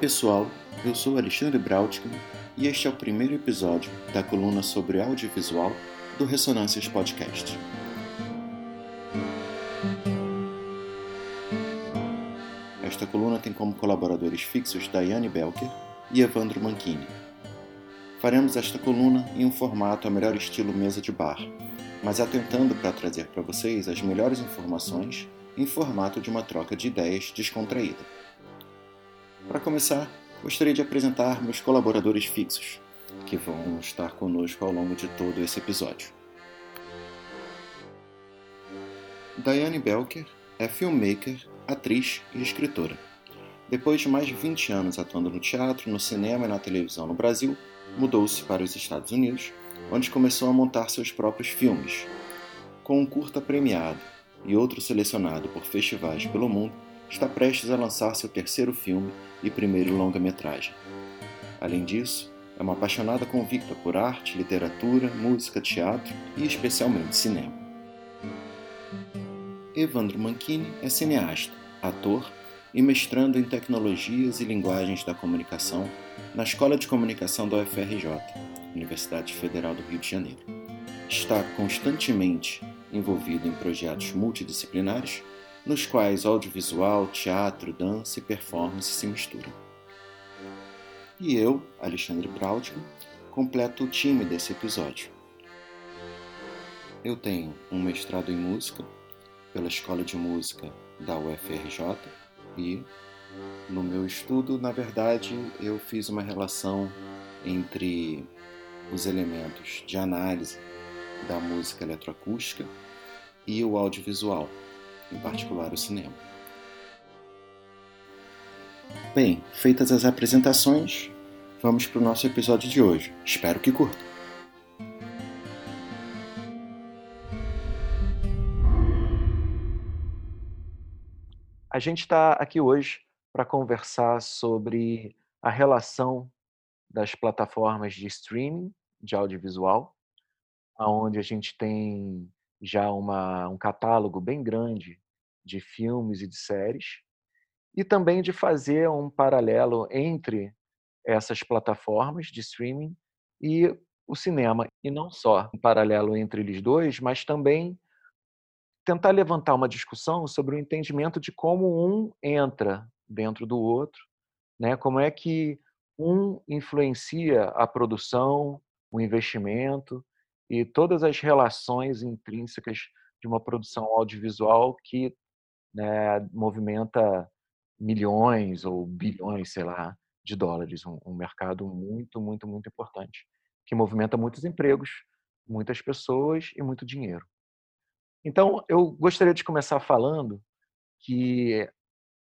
Pessoal, eu sou Alexandre Brautkin e este é o primeiro episódio da coluna sobre audiovisual do Ressonâncias Podcast. Esta coluna tem como colaboradores fixos Daiane Belker e Evandro Manchini. Faremos esta coluna em um formato a melhor estilo mesa de bar, mas atentando para trazer para vocês as melhores informações em formato de uma troca de ideias descontraída. Para começar, gostaria de apresentar meus colaboradores fixos, que vão estar conosco ao longo de todo esse episódio. Diane Belker é filmmaker, atriz e escritora. Depois de mais de 20 anos atuando no teatro, no cinema e na televisão no Brasil, mudou-se para os Estados Unidos, onde começou a montar seus próprios filmes. Com um curta premiado e outro selecionado por festivais pelo mundo, está prestes a lançar seu terceiro filme e primeiro longa-metragem. Além disso, é uma apaixonada convicta por arte, literatura, música, teatro e especialmente cinema. Evandro Manchini é cineasta, ator e mestrando em tecnologias e linguagens da comunicação na Escola de Comunicação da UFRJ, Universidade Federal do Rio de Janeiro. Está constantemente envolvido em projetos multidisciplinares, nos quais audiovisual, teatro, dança e performance se misturam. E eu, Alexandre Braudman, completo o time desse episódio. Eu tenho um mestrado em música pela Escola de Música da UFRJ e no meu estudo, na verdade, eu fiz uma relação entre os elementos de análise da música eletroacústica e o audiovisual, em particular o cinema. Bem, feitas as apresentações, vamos para o nosso episódio de hoje. Espero que curtam. A gente está aqui hoje para conversar sobre a relação das plataformas de streaming de audiovisual, onde a gente tem já uma, um catálogo bem grande de filmes e de séries, e também de fazer um paralelo entre essas plataformas de streaming e o cinema. E não só um paralelo entre eles dois, mas também tentar levantar uma discussão sobre o entendimento de como um entra dentro do outro, né? Como é que um influencia a produção, o investimento e todas as relações intrínsecas de uma produção audiovisual que né, movimenta milhões ou bilhões, sei lá, de dólares, um, um mercado muito, muito, muito importante, que movimenta muitos empregos, muitas pessoas e muito dinheiro. Então, eu gostaria de começar falando que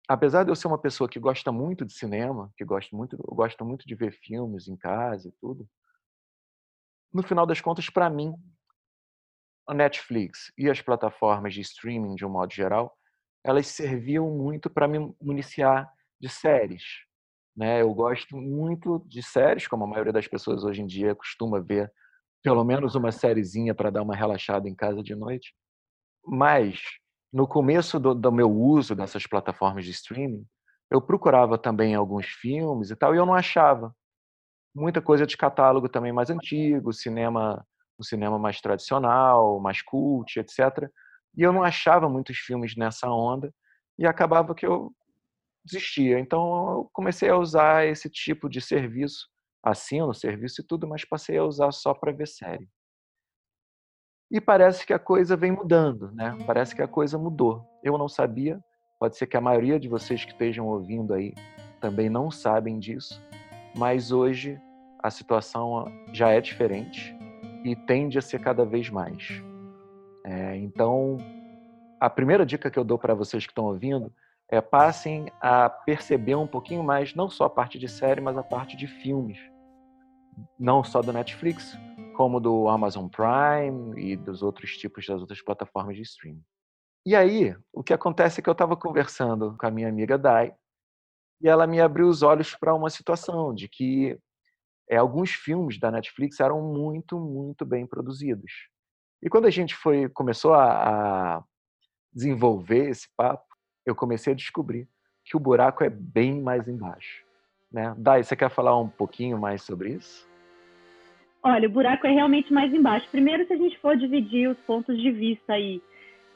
apesar de eu ser uma pessoa que gosta muito de cinema, que gosta muito, gosto muito de ver filmes em casa e tudo, no final das contas, para mim, a Netflix e as plataformas de streaming, de um modo geral, elas serviam muito para me municiar de séries. Né? Eu gosto muito de séries, como a maioria das pessoas hoje em dia costuma ver pelo menos uma sériezinha para dar uma relaxada em casa de noite. Mas no começo do, do, meu uso dessas plataformas de streaming, eu procurava também alguns filmes e tal, e eu não achava. Muita coisa de catálogo também mais antigo, cinema, o cinema mais tradicional, mais cult, etc. E eu não achava muitos filmes nessa onda, e acabava que eu desistia. Então eu comecei a usar esse tipo de serviço, assino serviço e tudo, mas passei a usar só para ver série. E parece que a coisa vem mudando, né? Parece que a coisa mudou. Eu não sabia, pode ser que a maioria de vocês que estejam ouvindo aí também não sabem disso, mas hoje a situação já é diferente e tende a ser cada vez mais. É, então, a primeira dica que eu dou para vocês que estão ouvindo é passem a perceber um pouquinho mais, não só a parte de série, mas a parte de filmes. Não só do Netflix, como do Amazon Prime e dos outros tipos das outras plataformas de streaming. E aí, o que acontece é que eu estava conversando com a minha amiga Dai e ela me abriu os olhos para uma situação de que é, alguns filmes da Netflix eram muito, muito bem produzidos. E quando a gente foi começou a, a desenvolver esse papo, eu comecei a descobrir que o buraco é bem mais embaixo. Né? Dai, você quer falar um pouquinho mais sobre isso? Olha, o buraco é realmente mais embaixo. Primeiro, se a gente for dividir os pontos de vista aí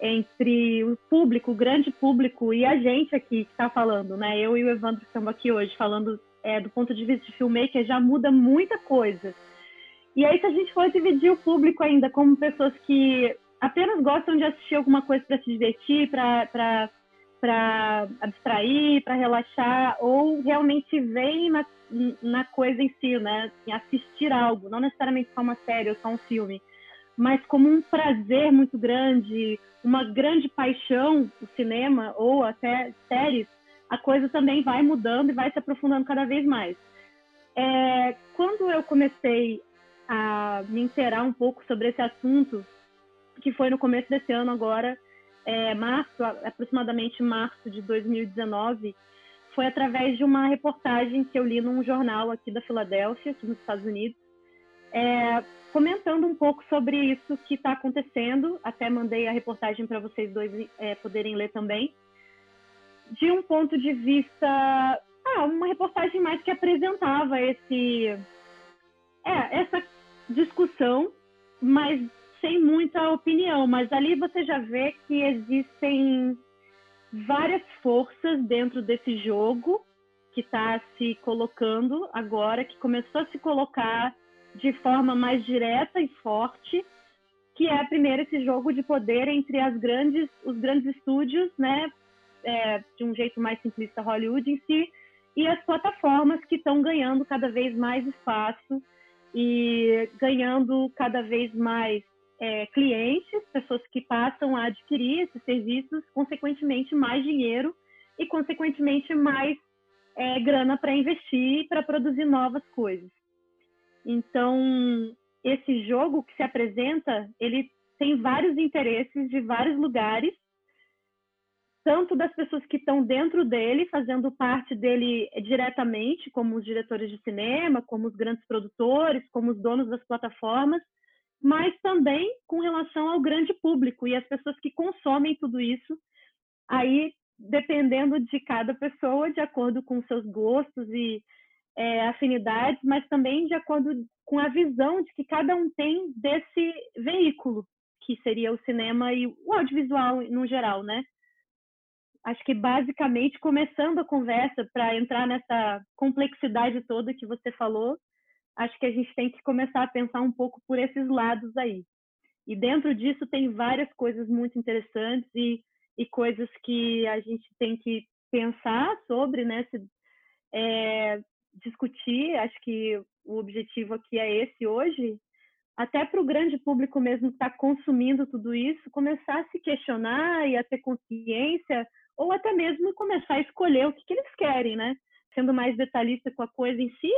entre o público, o grande público e a gente aqui que está falando, né? Eu e o Evandro estamos aqui hoje falando é, do ponto de vista de filmmaker, já muda muita coisa. E aí, se a gente for dividir o público ainda como pessoas que apenas gostam de assistir alguma coisa para se divertir, para abstrair, para relaxar, ou realmente veem na, na coisa em si, né? Assistir algo, não necessariamente só uma série ou só um filme, mas como um prazer muito grande, uma grande paixão, o cinema ou até séries, a coisa também vai mudando e vai se aprofundando cada vez mais. É, quando eu comecei a me inteirar um pouco sobre esse assunto, que foi no começo desse ano agora, é, março, aproximadamente março de 2019, foi através de uma reportagem que eu li num jornal aqui da Filadélfia, aqui nos Estados Unidos, é, comentando um pouco sobre isso que está acontecendo. Até mandei a reportagem para vocês dois é, poderem ler também. De um ponto de vista, ah, uma reportagem mais que apresentava esse, é, essa discussão, mas sem muita opinião. Mas ali você já vê que existem várias forças dentro desse jogo que está se colocando agora, que começou a se colocar de forma mais direta e forte, que é primeiro esse jogo de poder entre as grandes, os grandes estúdios, né, é, de um jeito mais simplista Hollywood em si, e as plataformas que estão ganhando cada vez mais espaço e ganhando cada vez mais é, clientes, pessoas que passam a adquirir esses serviços, consequentemente mais dinheiro e consequentemente mais é, grana para investir para produzir novas coisas. Então, esse jogo que se apresenta, ele tem vários interesses de vários lugares, tanto das pessoas que estão dentro dele, fazendo parte dele diretamente, como os diretores de cinema, como os grandes produtores, como os donos das plataformas, mas também com relação ao grande público e as pessoas que consomem tudo isso. Aí, dependendo de cada pessoa, de acordo com seus gostos e é, afinidades, mas também de acordo com a visão de que cada um tem desse veículo, que seria o cinema e o audiovisual no geral, né? Acho que basicamente começando a conversa para entrar nessa complexidade toda que você falou, acho que a gente tem que começar a pensar um pouco por esses lados aí. E dentro disso tem várias coisas muito interessantes e, e coisas que a gente tem que pensar sobre, né? Se, é, discutir, acho que o objetivo aqui é esse hoje, até para o grande público mesmo que está consumindo tudo isso, começar a se questionar e a ter consciência, ou até mesmo começar a escolher o que, que eles querem, né? Sendo mais detalhista com a coisa em si,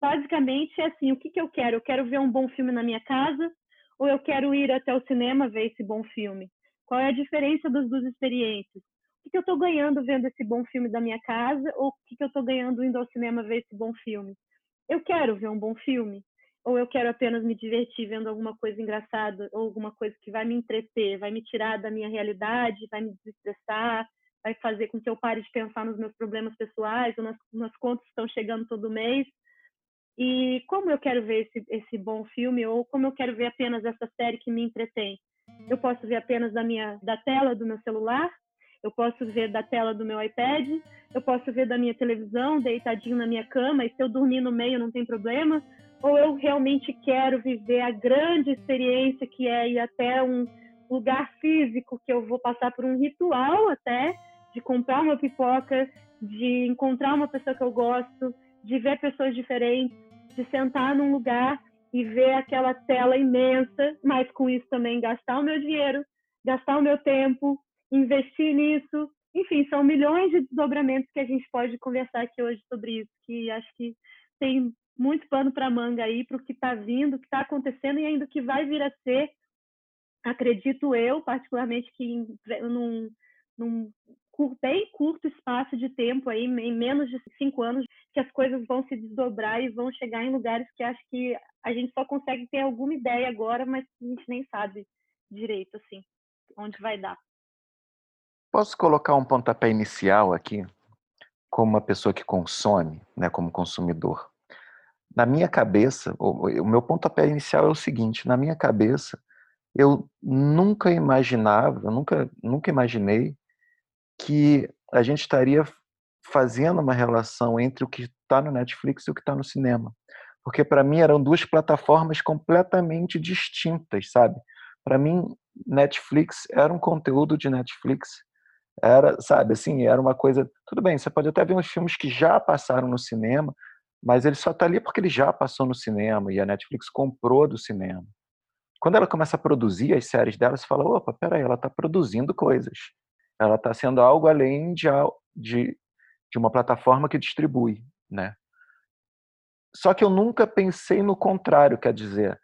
basicamente é assim: o que, que eu quero? Eu quero ver um bom filme na minha casa, ou eu quero ir até o cinema ver esse bom filme? Qual é a diferença das duas experiências? O que eu estou ganhando vendo esse bom filme da minha casa ou o que eu estou ganhando indo ao cinema ver esse bom filme. Eu quero ver um bom filme ou eu quero apenas me divertir vendo alguma coisa engraçada ou alguma coisa que vai me entreter, vai me tirar da minha realidade, vai me desestressar, vai fazer com que eu pare de pensar nos meus problemas pessoais ou nas, nas contas que estão chegando todo mês. E como eu quero ver esse, esse bom filme ou como eu quero ver apenas essa série que me entretém? Eu posso ver apenas da minha da tela do meu celular eu posso ver da tela do meu iPad, eu posso ver da minha televisão, deitadinho na minha cama, e se eu dormir no meio não tem problema. Ou eu realmente quero viver a grande experiência que é ir até um lugar físico, que eu vou passar por um ritual até, de comprar uma pipoca, de encontrar uma pessoa que eu gosto, de ver pessoas diferentes, de sentar num lugar e ver aquela tela imensa, mas com isso também gastar o meu dinheiro, gastar o meu tempo, investir nisso. Enfim, são milhões de desdobramentos que a gente pode conversar aqui hoje sobre isso, que acho que tem muito pano para manga aí para o que está vindo, o que está acontecendo e ainda o que vai vir a ser. Acredito eu, particularmente, que em, num, bem curto espaço de tempo aí, em menos de cinco anos, que as coisas vão se desdobrar e vão chegar em lugares que acho que a gente só consegue ter alguma ideia agora, mas a gente nem sabe direito assim onde vai dar. Posso colocar um pontapé inicial aqui? como uma pessoa que consome, né, como consumidor. Na minha cabeça, o, o meu pontapé inicial é o seguinte: na minha cabeça, eu nunca imaginava, nunca, nunca imaginei que a gente estaria fazendo uma relação entre o que está no Netflix e o que está no cinema. Porque para mim eram duas plataformas completamente distintas, sabe? Para mim, Netflix era um conteúdo de Netflix, era, sabe, assim, era uma coisa. Tudo bem, você pode até ver uns filmes que já passaram no cinema, mas ele só está ali porque ele já passou no cinema e a Netflix comprou do cinema. Quando ela começa a produzir as séries dela, você fala: opa, peraí, ela está produzindo coisas. Ela está sendo algo além de, de, de uma plataforma que distribui, né? Só que eu nunca pensei no contrário, quer dizer,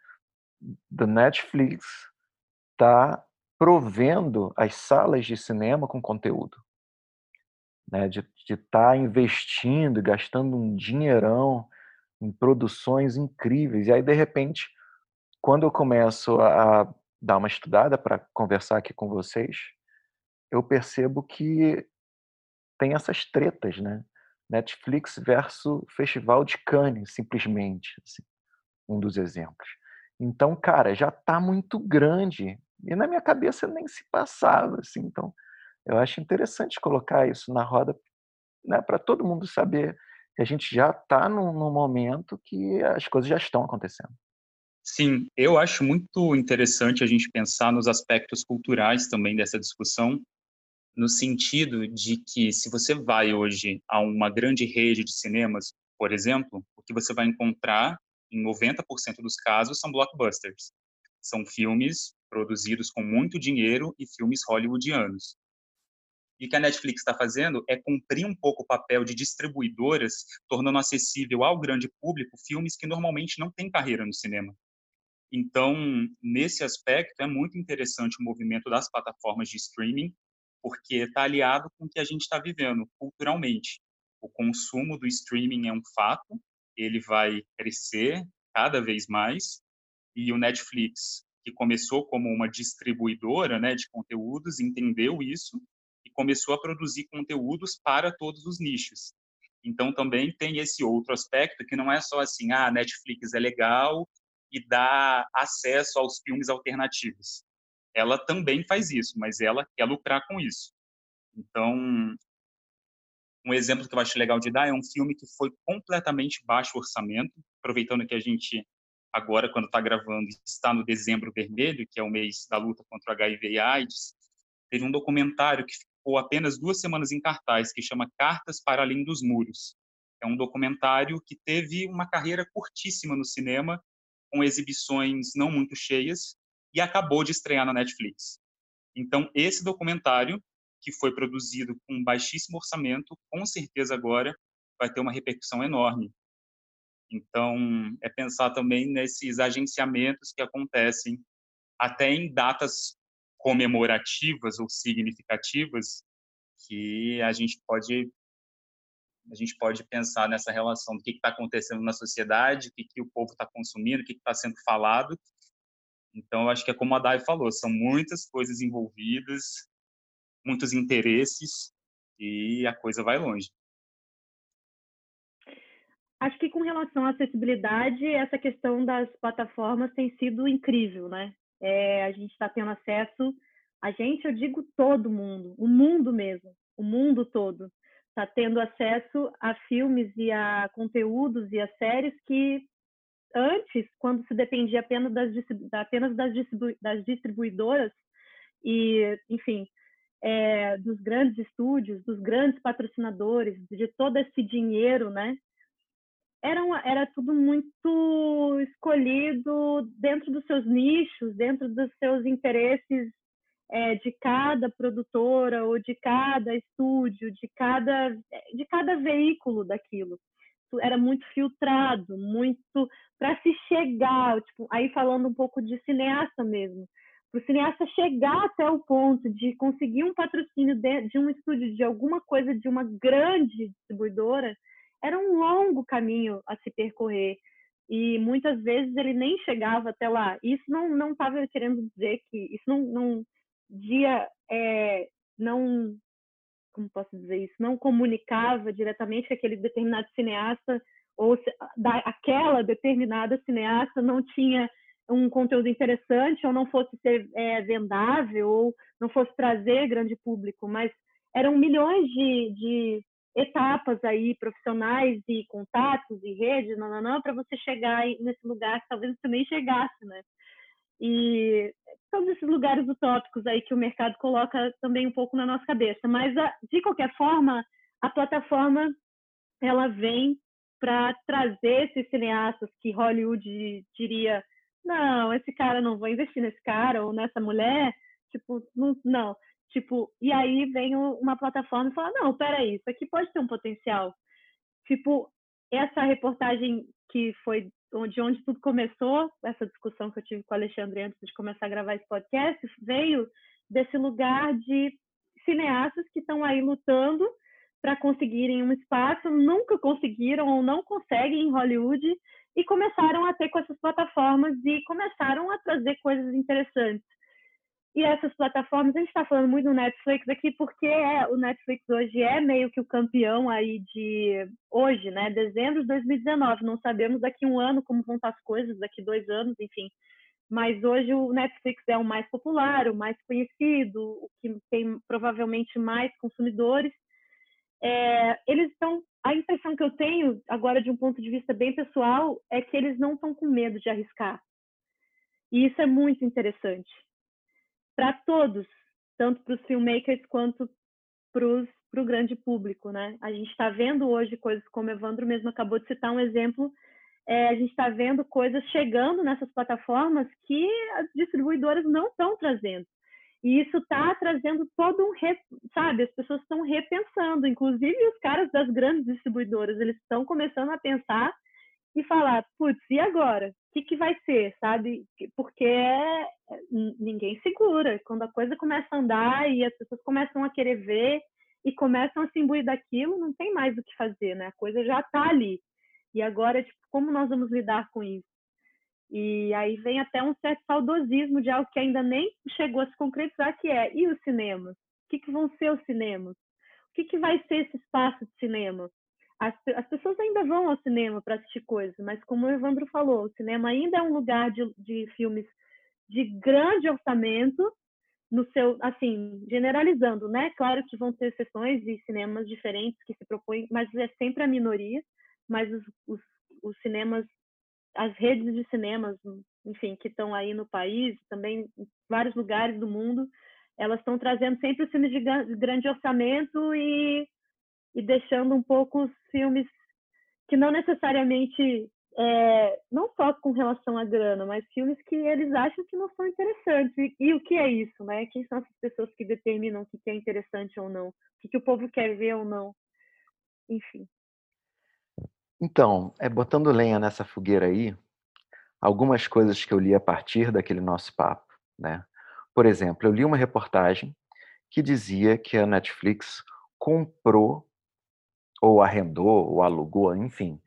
do Netflix está provendo as salas de cinema com conteúdo, né? De estar tá investindo, gastando um dinheirão em produções incríveis. E aí, de repente, quando eu começo a dar uma estudada para conversar aqui com vocês, eu percebo que tem essas tretas, né? Netflix versus Festival de Cannes, simplesmente, assim, um dos exemplos. Então, cara, já está muito grande e na minha cabeça nem se passava, assim. Então, eu acho interessante colocar isso na roda, né, para todo mundo saber que a gente já está num, num momento que as coisas já estão acontecendo. Sim, eu acho muito interessante a gente pensar nos aspectos culturais também dessa discussão, no sentido de que se você vai hoje a uma grande rede de cinemas, por exemplo, o que você vai encontrar em 90% dos casos são blockbusters. São filmes produzidos com muito dinheiro e filmes hollywoodianos. E o que a Netflix está fazendo é cumprir um pouco o papel de distribuidoras, tornando acessível ao grande público filmes que normalmente não têm carreira no cinema. Então, nesse aspecto, é muito interessante o movimento das plataformas de streaming porque está aliado com o que a gente está vivendo culturalmente. O consumo do streaming é um fato, ele vai crescer cada vez mais, e o Netflix, que começou como uma distribuidora né, de conteúdos, entendeu isso e começou a produzir conteúdos para todos os nichos. Então também tem esse outro aspecto que não é só assim, ah, Netflix é legal e dá acesso aos filmes alternativos ela também faz isso, mas ela quer lucrar com isso. Então, um exemplo que eu acho legal de dar é um filme que foi completamente baixo orçamento, aproveitando que a gente agora, quando está gravando, está no dezembro vermelho, que é o mês da luta contra o HIV e AIDS, teve um documentário que ficou apenas duas semanas em cartaz, que chama Cartas para Além dos Muros. É um documentário que teve uma carreira curtíssima no cinema, com exibições não muito cheias, e acabou de estrear na Netflix. Então, esse documentário, que foi produzido com baixíssimo orçamento, com certeza agora vai ter uma repercussão enorme. Então, é pensar também nesses agenciamentos que acontecem até em datas comemorativas ou significativas que a gente pode a gente pode pensar nessa relação do que está acontecendo na sociedade, o que, que o povo está consumindo, o que está sendo falado, então, eu acho que é como a Dai falou, são muitas coisas envolvidas, muitos interesses e a coisa vai longe. Acho que com relação à acessibilidade, essa questão das plataformas tem sido incrível, né? É, a gente está tendo acesso, a gente, eu digo todo mundo, o mundo mesmo, o mundo todo, está tendo acesso a filmes e a conteúdos e a séries que antes, quando se dependia apenas das, apenas das, das distribuidoras e, enfim, é, dos grandes estúdios, dos grandes patrocinadores, de todo esse dinheiro, né? Era, uma, era tudo muito escolhido dentro dos seus nichos, dentro dos seus interesses é, de cada produtora ou de cada estúdio, de cada, de cada veículo daquilo. Era muito filtrado, muito para se chegar, tipo, aí falando um pouco de cineasta mesmo, para o cineasta chegar até o ponto de conseguir um patrocínio de, de, um estúdio, de alguma coisa, de uma grande distribuidora, era um longo caminho a se percorrer. E muitas vezes ele nem chegava até lá. Isso não não estava querendo dizer que isso não, não dia é, não como posso dizer isso, não comunicava diretamente que aquele determinado cineasta ou se, da, aquela determinada cineasta não tinha um conteúdo interessante ou não fosse ser é, vendável ou não fosse trazer grande público, mas eram milhões de, de etapas aí profissionais e contatos e redes, para você chegar nesse lugar que talvez você nem chegasse, né? E todos esses lugares utópicos aí que o mercado coloca também um pouco na nossa cabeça. Mas, de qualquer forma, a plataforma ela vem para trazer esses cineastas que Hollywood diria não, esse cara não vou investir nesse cara ou nessa mulher, tipo, não, não. Tipo, e aí vem uma plataforma e fala, não, peraí, isso aqui pode ter um potencial. Tipo, essa reportagem que foi de onde tudo começou, essa discussão que eu tive com o Alexandre antes de começar a gravar esse podcast, veio desse lugar de cineastas que estão aí lutando para conseguirem um espaço, nunca conseguiram ou não conseguem em Hollywood e começaram a ter com essas plataformas e começaram a trazer coisas interessantes. E essas plataformas, a gente está falando muito do Netflix aqui, porque é, o Netflix hoje é meio que o campeão aí de hoje, né? Dezembro de 2019. Não sabemos daqui um ano como vão estar as coisas, daqui dois anos, enfim. Mas hoje o Netflix é o mais popular, o mais conhecido, o que tem provavelmente mais consumidores. É, eles estão. A impressão que eu tenho agora, de um ponto de vista bem pessoal, é que eles não estão com medo de arriscar. E isso é muito interessante para todos, tanto para os filmmakers quanto para o grande público, né? A gente está vendo hoje coisas como Evandro mesmo acabou de citar um exemplo, é, a gente está vendo coisas chegando nessas plataformas que as distribuidoras não estão trazendo. E isso está trazendo todo um, re... sabe, as pessoas estão repensando, inclusive os caras das grandes distribuidoras, eles estão começando a pensar e falar, putz, e agora? O que, que vai ser, sabe? Porque é, ninguém segura. Quando a coisa começa a andar e as pessoas começam a querer ver e começam a se imbuir daquilo, não tem mais o que fazer, né? A coisa já está ali. E agora, tipo, como nós vamos lidar com isso? E aí vem até um certo saudosismo de algo que ainda nem chegou a se concretizar, que é, e os cinemas? O que, que vão ser os cinemas? O que, que vai ser esse espaço de cinema? As, as pessoas ainda vão ao cinema para assistir coisas, mas como o Evandro falou, o cinema ainda é um lugar de, de filmes de grande orçamento, no seu, assim, generalizando, né? Claro que vão ter sessões de cinemas diferentes que se propõem, mas é sempre a minoria. Mas os, os, os cinemas, as redes de cinemas, enfim, que estão aí no país, também em vários lugares do mundo, elas estão trazendo sempre os filmes de grande orçamento e e deixando um pouco os filmes que não necessariamente é, não só com relação à grana, mas filmes que eles acham que não são interessantes. E, e, o que é isso, né? Quem são essas pessoas que determinam o que é interessante ou não? O que, que o povo quer ver ou não? Enfim. Então, é botando lenha nessa fogueira aí, algumas coisas que eu li a partir daquele nosso papo, né? Por exemplo, eu li uma reportagem que dizia que a Netflix comprou ou arrendou, ou alugou, enfim.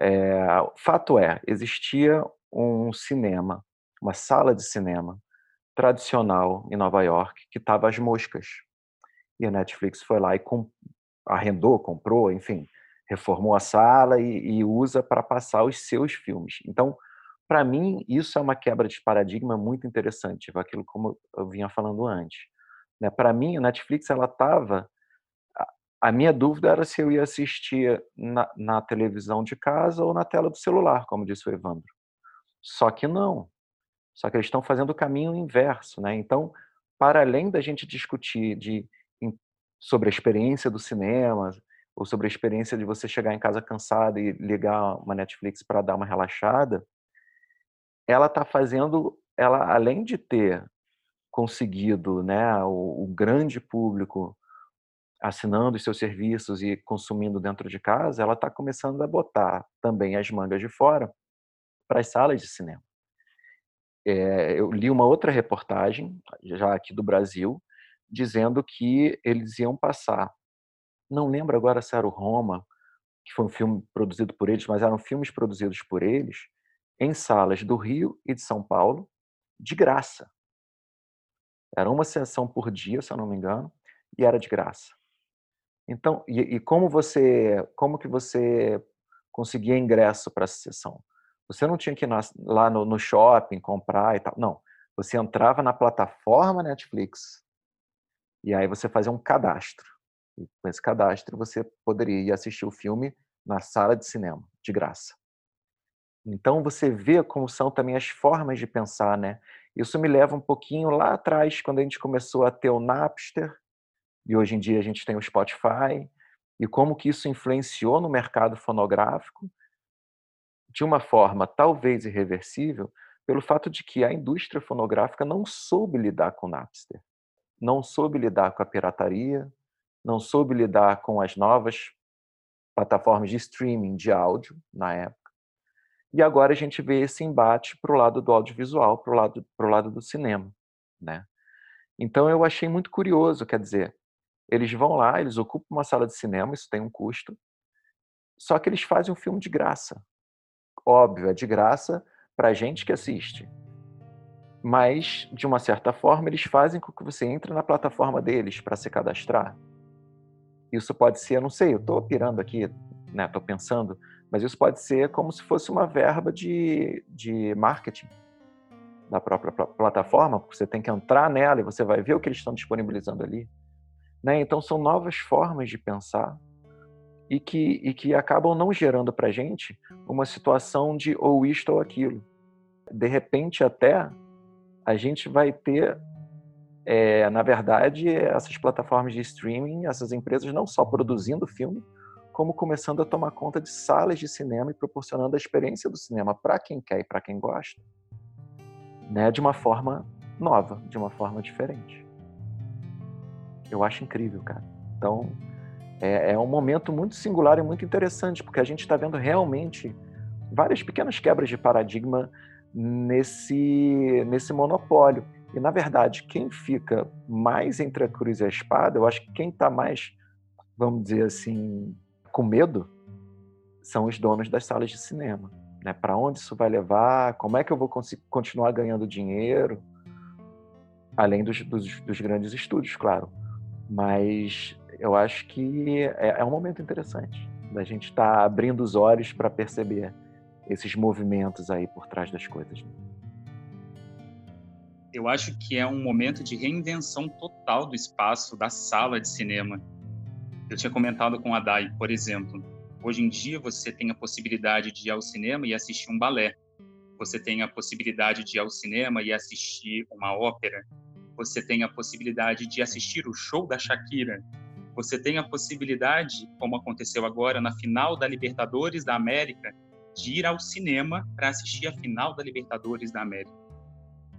É, fato é, existia um cinema, uma sala de cinema tradicional em Nova York que estava às moscas. E a Netflix foi lá e com, arrendou, comprou, enfim, reformou a sala e, e usa para passar os seus filmes. Então, para mim, isso é uma quebra de paradigma muito interessante, aquilo como eu vinha falando antes. Né? Para mim, a Netflix ela estava a minha dúvida era se eu ia assistir na, na, televisão de casa ou na tela do celular, como disse o Evandro. Só que não. Só que eles estão fazendo o caminho inverso, né? Então, para além da gente discutir de, sobre a experiência do cinema, ou sobre a experiência de você chegar em casa cansado e ligar uma Netflix para dar uma relaxada, ela está fazendo, ela além de ter conseguido, né, o, o grande público assinando os seus serviços e consumindo dentro de casa, ela está começando a botar também as mangas de fora para as salas de cinema. É, eu li uma outra reportagem, já aqui do Brasil, dizendo que eles iam passar, não lembro agora se era o Roma, que foi um filme produzido por eles, mas eram filmes produzidos por eles, em salas do Rio e de São Paulo, de graça. Era uma sessão por dia, se eu não me engano, e era de graça. Então, e, e como você, como que você conseguia ingresso para a sessão? Você não tinha que ir na, lá no, no shopping comprar e tal. Não. Você entrava na plataforma Netflix e aí você fazia um cadastro. E com esse cadastro você poderia ir assistir o filme na sala de cinema, de graça. Então você vê como são também as formas de pensar, né? Isso me leva um pouquinho lá atrás, quando a gente começou a ter o Napster, e hoje em dia a gente tem o Spotify, e como que isso influenciou no mercado fonográfico de uma forma talvez irreversível, pelo fato de que a indústria fonográfica não soube lidar com o Napster, não soube lidar com a pirataria, não soube lidar com as novas plataformas de streaming de áudio na época. E agora a gente vê esse embate para o lado do audiovisual, para o lado, lado do cinema. Né? Então eu achei muito curioso, quer dizer, eles vão lá, eles ocupam uma sala de cinema, isso tem um custo, só que eles fazem um filme de graça. Óbvio, é de graça para a gente que assiste. Mas, de uma certa forma, eles fazem com que você entre na plataforma deles para se cadastrar. Isso pode ser, não sei, eu estou pirando aqui, né? Estou pensando, mas isso pode ser como se fosse uma verba de, de marketing da própria plataforma, porque você tem que entrar nela e você vai ver o que eles estão disponibilizando ali. Né? Então, são novas formas de pensar e que, e que acabam não gerando para a gente uma situação de ou isto ou aquilo. De repente, até a gente vai ter, é, na verdade, essas plataformas de streaming, essas empresas não só produzindo filme, como começando a tomar conta de salas de cinema e proporcionando a experiência do cinema para quem quer e para quem gosta, né, de uma forma nova, de uma forma diferente. Eu acho incrível, cara. Então, é, é um momento muito singular e muito interessante, porque a gente está vendo realmente várias pequenas quebras de paradigma nesse, nesse monopólio. E, na verdade, quem fica mais entre a cruz e a espada, eu acho que quem está mais, vamos dizer assim, com medo, são os donos das salas de cinema. Né? Para onde isso vai levar? Como é que eu vou continuar ganhando dinheiro? Além dos, dos, dos grandes estúdios, claro. Mas eu acho que é, é um momento interessante da gente estar tá abrindo os olhos para perceber esses movimentos aí por trás das coisas. Eu acho que é um momento de reinvenção total do espaço da sala de cinema. Eu tinha comentado com a Dai, por exemplo, hoje em dia você tem a possibilidade de ir ao cinema e assistir um balé. Você tem a possibilidade de ir ao cinema e assistir uma ópera. Você tem a possibilidade de assistir o show da Shakira você tem a possibilidade, como aconteceu agora na final da Libertadores da América, de ir ao cinema para assistir a final da Libertadores da América.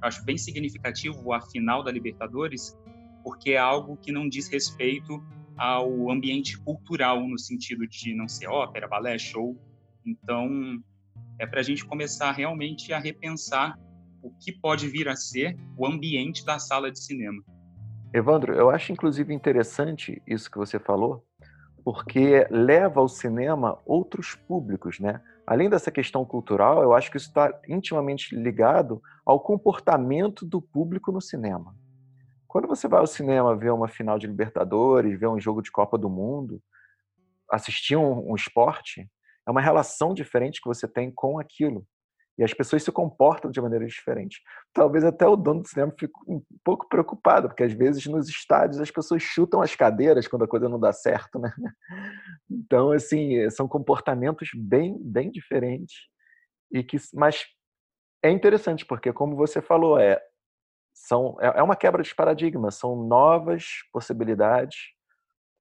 Eu acho bem significativo a final da Libertadores, porque é algo que não diz respeito ao ambiente cultural, no sentido de não ser ópera, balé, show. Então, é para a gente começar realmente a repensar o que pode vir a ser o ambiente da sala de cinema. Evandro, eu acho inclusive interessante isso que você falou, porque leva ao cinema outros públicos, né? Além dessa questão cultural, eu acho que isso está intimamente ligado ao comportamento do público no cinema. Quando você vai ao cinema ver uma final de Libertadores, ver um jogo de Copa do Mundo, assistir um, um esporte, é uma relação diferente que você tem com aquilo. E as pessoas se comportam de maneira diferente. Talvez até o dono do cinema fique um pouco preocupado, porque às vezes nos estádios as pessoas chutam as cadeiras quando a coisa não dá certo, né? Então, assim, são comportamentos bem, bem diferentes. E que, mas é interessante, porque como você falou, é, são, é, é uma quebra de paradigma, são novas possibilidades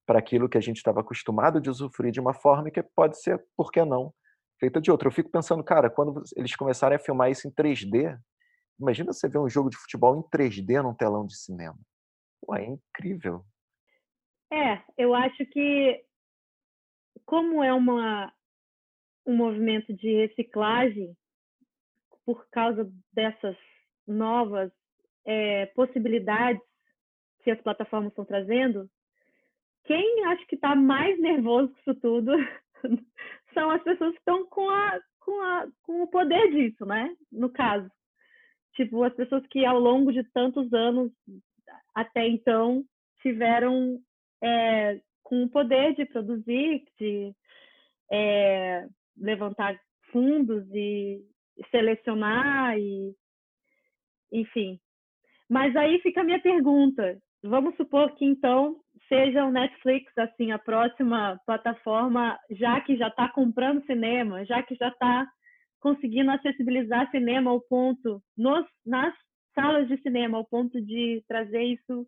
para aquilo que a gente estava acostumado de usufruir de uma forma que pode ser, por que não, feita de outra. Eu fico pensando, cara, quando eles começarem a filmar isso em 3D, imagina você ver um jogo de futebol em 3D num telão de cinema. Pô, é incrível. É, eu acho que como é uma um movimento de reciclagem por causa dessas novas é, possibilidades que as plataformas estão trazendo, quem acho que está mais nervoso com isso tudo são as pessoas que estão com, a, com, a, com o poder disso, né? No caso. Tipo, as pessoas que ao longo de tantos anos até então tiveram é, com o poder de produzir, de é, levantar fundos e selecionar e enfim. Mas aí fica a minha pergunta. Vamos supor que então seja o Netflix assim a próxima plataforma, já que já está comprando cinema, já que já está conseguindo acessibilizar cinema ao ponto nos, nas salas de cinema, ao ponto de trazer isso,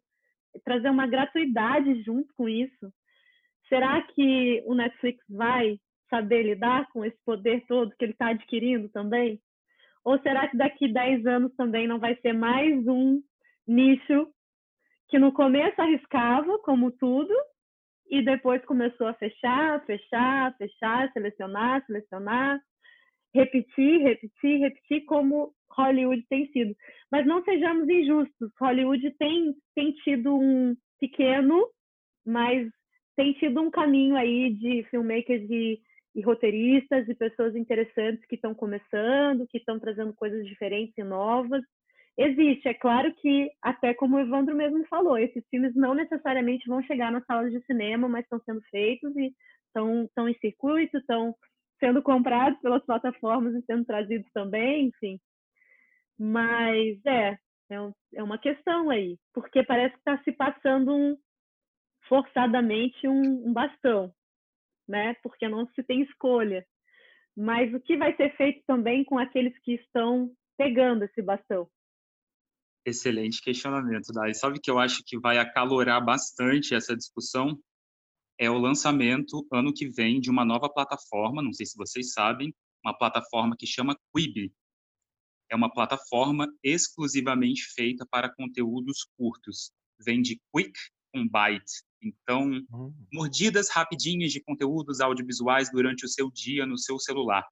trazer uma gratuidade junto com isso. Será que o Netflix vai saber lidar com esse poder todo que ele está adquirindo também? Ou será que daqui 10 anos também não vai ser mais um nicho que no começo arriscava, como tudo, e depois começou a fechar, fechar, fechar, selecionar, selecionar, repetir, repetir, repetir, como Hollywood tem sido. Mas não sejamos injustos, Hollywood tem, tem tido um pequeno, mas tem tido um caminho aí de filmmakers e, e roteiristas e pessoas interessantes que estão começando, que estão trazendo coisas diferentes e novas. Existe, é claro que, até como o Evandro mesmo falou, esses filmes não necessariamente vão chegar nas salas de cinema, mas estão sendo feitos e estão, em circuito, estão sendo comprados pelas plataformas e sendo trazidos também, enfim. Mas é, é, é uma questão aí, porque parece que está se passando um, forçadamente um, um bastão, né? Porque não se tem escolha. Mas o que vai ser feito também com aqueles que estão pegando esse bastão? Excelente questionamento, Dai. Sabe que eu acho que vai acalorar bastante essa discussão? É o lançamento ano que vem de uma nova plataforma, não sei se vocês sabem, uma plataforma que chama Quibi. É uma plataforma exclusivamente feita para conteúdos curtos. Vem de Quick com Byte. Então, hum. mordidas rapidinhas de conteúdos audiovisuais durante o seu dia no seu celular.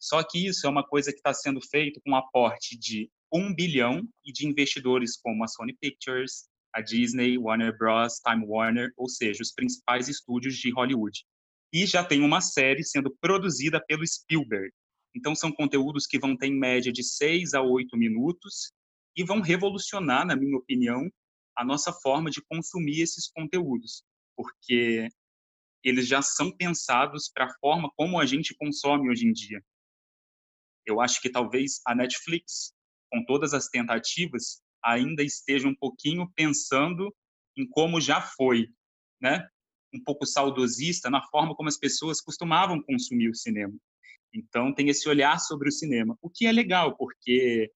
Só que isso é uma coisa que está sendo feito com aporte de um bilhão e de investidores como a Sony Pictures, a Disney, Warner Bros, Time Warner, ou seja, os principais estúdios de Hollywood. E já tem uma série sendo produzida pelo Spielberg. Então são conteúdos que vão ter em média de seis a oito minutos e vão revolucionar, na minha opinião, a nossa forma de consumir esses conteúdos, porque eles já são pensados para a forma como a gente consome hoje em dia. Eu acho que talvez a Netflix, com todas as tentativas, ainda esteja um pouquinho pensando em como já foi, né? Um pouco saudosista na forma como as pessoas costumavam consumir o cinema. Então tem esse olhar sobre o cinema, o que é legal, porque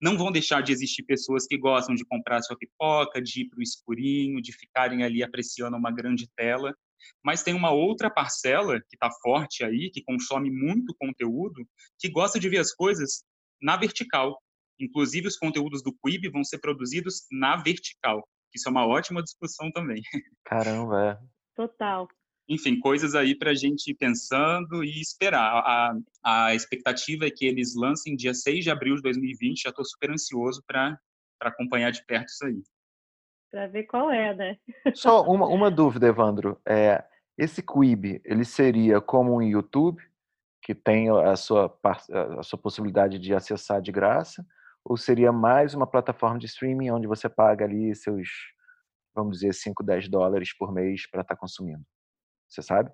não vão deixar de existir pessoas que gostam de comprar sua pipoca, de ir para o escurinho, de ficarem ali apreciando uma grande tela. Mas tem uma outra parcela que está forte aí, que consome muito conteúdo, que gosta de ver as coisas na vertical. Inclusive, os conteúdos do Quib vão ser produzidos na vertical. Isso é uma ótima discussão também. Caramba, é. Total enfim, coisas aí para a gente ir pensando e esperar. A, a expectativa é que eles lancem dia 6 de abril de 2020, já estou super ansioso para acompanhar de perto isso aí. Para ver qual é, né? Só uma, uma dúvida, Evandro. É, esse Quib, ele seria como um YouTube, que tem a sua, a sua possibilidade de acessar de graça, ou seria mais uma plataforma de streaming onde você paga ali seus, vamos dizer, 5, 10 dólares por mês para estar tá consumindo? Você sabe?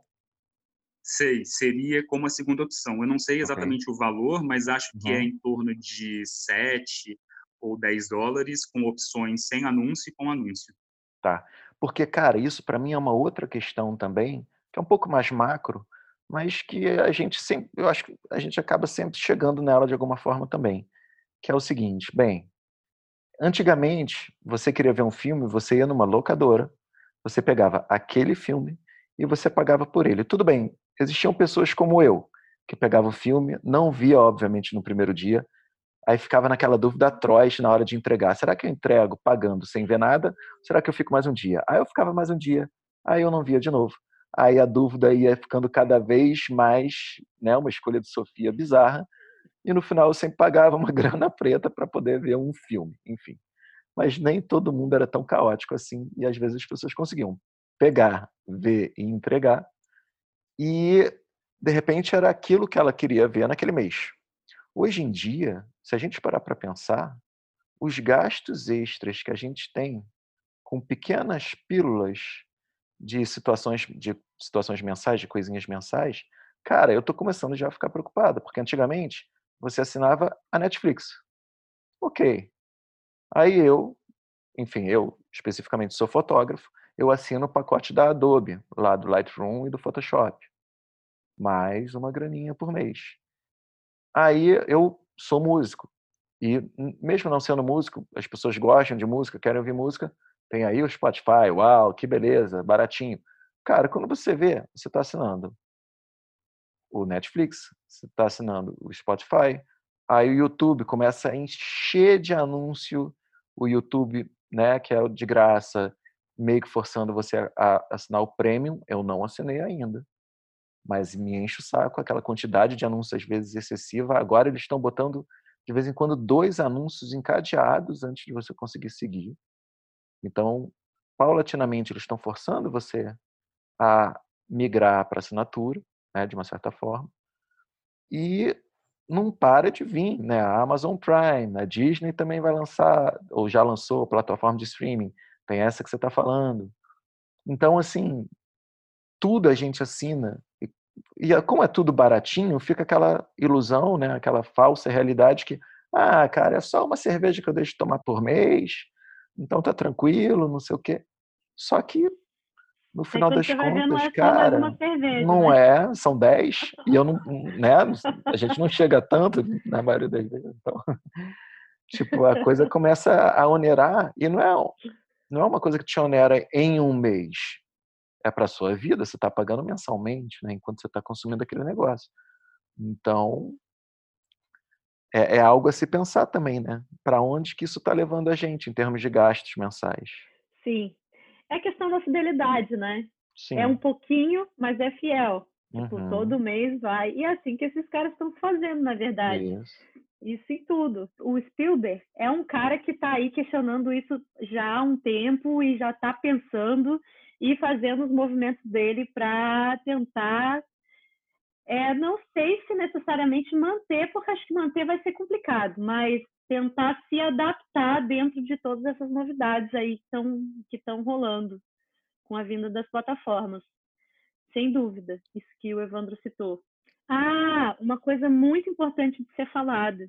Sei, seria como a segunda opção. Eu não sei exatamente okay. o valor, mas acho uhum. que é uhum. em torno de 7 ou 10 dólares, com opções sem anúncio e com anúncio. Tá. Porque, cara, isso para mim é uma outra questão também, que é um pouco mais macro, mas que a gente sempre, eu acho que a gente acaba sempre chegando nela de alguma forma também. Que é o seguinte, bem, antigamente, você queria ver um filme, você ia numa locadora, você pegava aquele filme e você pagava por ele. Tudo bem, existiam pessoas como eu, que pegava o filme, não via, obviamente, no primeiro dia, aí ficava naquela dúvida atroz na hora de entregar. Será que eu entrego pagando sem ver nada? Será que eu fico mais um dia? Aí eu ficava mais um dia, aí eu não via de novo. Aí a dúvida ia ficando cada vez mais, né, uma escolha de Sofia bizarra, e no final eu sempre pagava uma grana preta para poder ver um filme, enfim. Mas nem todo mundo era tão caótico assim, e às vezes as pessoas conseguiam pegar, ver e entregar. E, de repente, era aquilo que ela queria ver naquele mês. Hoje em dia, se a gente parar para pensar, os gastos extras que a gente tem com pequenas pílulas de situações de situações mensais, de coisinhas mensais, cara, eu estou começando já a ficar preocupado, porque antigamente você assinava a Netflix. Ok. Aí eu, enfim, eu especificamente sou fotógrafo, eu assino o pacote da Adobe, lá do Lightroom e do Photoshop. Mais uma graninha por mês. Aí eu sou músico. E mesmo não sendo músico, as pessoas gostam de música, querem ouvir música, tem aí o Spotify, uau, que beleza, baratinho. Cara, quando você vê, você está assinando o Netflix, você está assinando o Spotify, aí o YouTube começa a encher de anúncio, o YouTube, né, que é de graça, meio que forçando você a assinar o Premium, eu não assinei ainda. Mas me enche o saco aquela quantidade de anúncios, às vezes excessiva. Agora eles estão botando, de vez em quando, dois anúncios encadeados antes de você conseguir seguir. Então, paulatinamente, eles estão forçando você a migrar para assinatura, né, de uma certa forma. E não para de vir, né? A Amazon Prime, a Disney também vai lançar, ou já lançou, plataforma de streaming. Tem essa que você está falando. Então, assim, tudo a gente assina. E, e como é tudo baratinho, fica aquela ilusão, né? Aquela falsa realidade que, ah, cara, é só uma cerveja que eu deixo de tomar por mês, então tá tranquilo, não sei o quê. Só que no final das contas, não é cara, cerveja, não né? é, são 10, e eu não, né, a gente não chega tanto na maioria das vezes, então, tipo, a coisa começa a onerar, e não é, não é uma coisa que te onera em um mês, é para sua vida, você está pagando mensalmente, né, enquanto você está consumindo aquele negócio. Então, é, é, algo a se pensar também, né? Para onde que isso está levando a gente em termos de gastos mensais? Sim, é questão da fidelidade, né? Sim. É um pouquinho, mas é fiel. Tipo, uhum. todo mês vai. E é assim que esses caras estão fazendo, na verdade. Isso. isso em tudo. O Spielberg é um cara que está aí questionando isso já há um tempo e já está pensando e fazendo os movimentos dele para tentar. É, não sei se necessariamente manter, porque acho que manter vai ser complicado, mas tentar se adaptar dentro de todas essas novidades aí que estão rolando com a vinda das plataformas. Sem dúvida, isso que o Evandro citou. Ah, uma coisa muito importante de ser falada.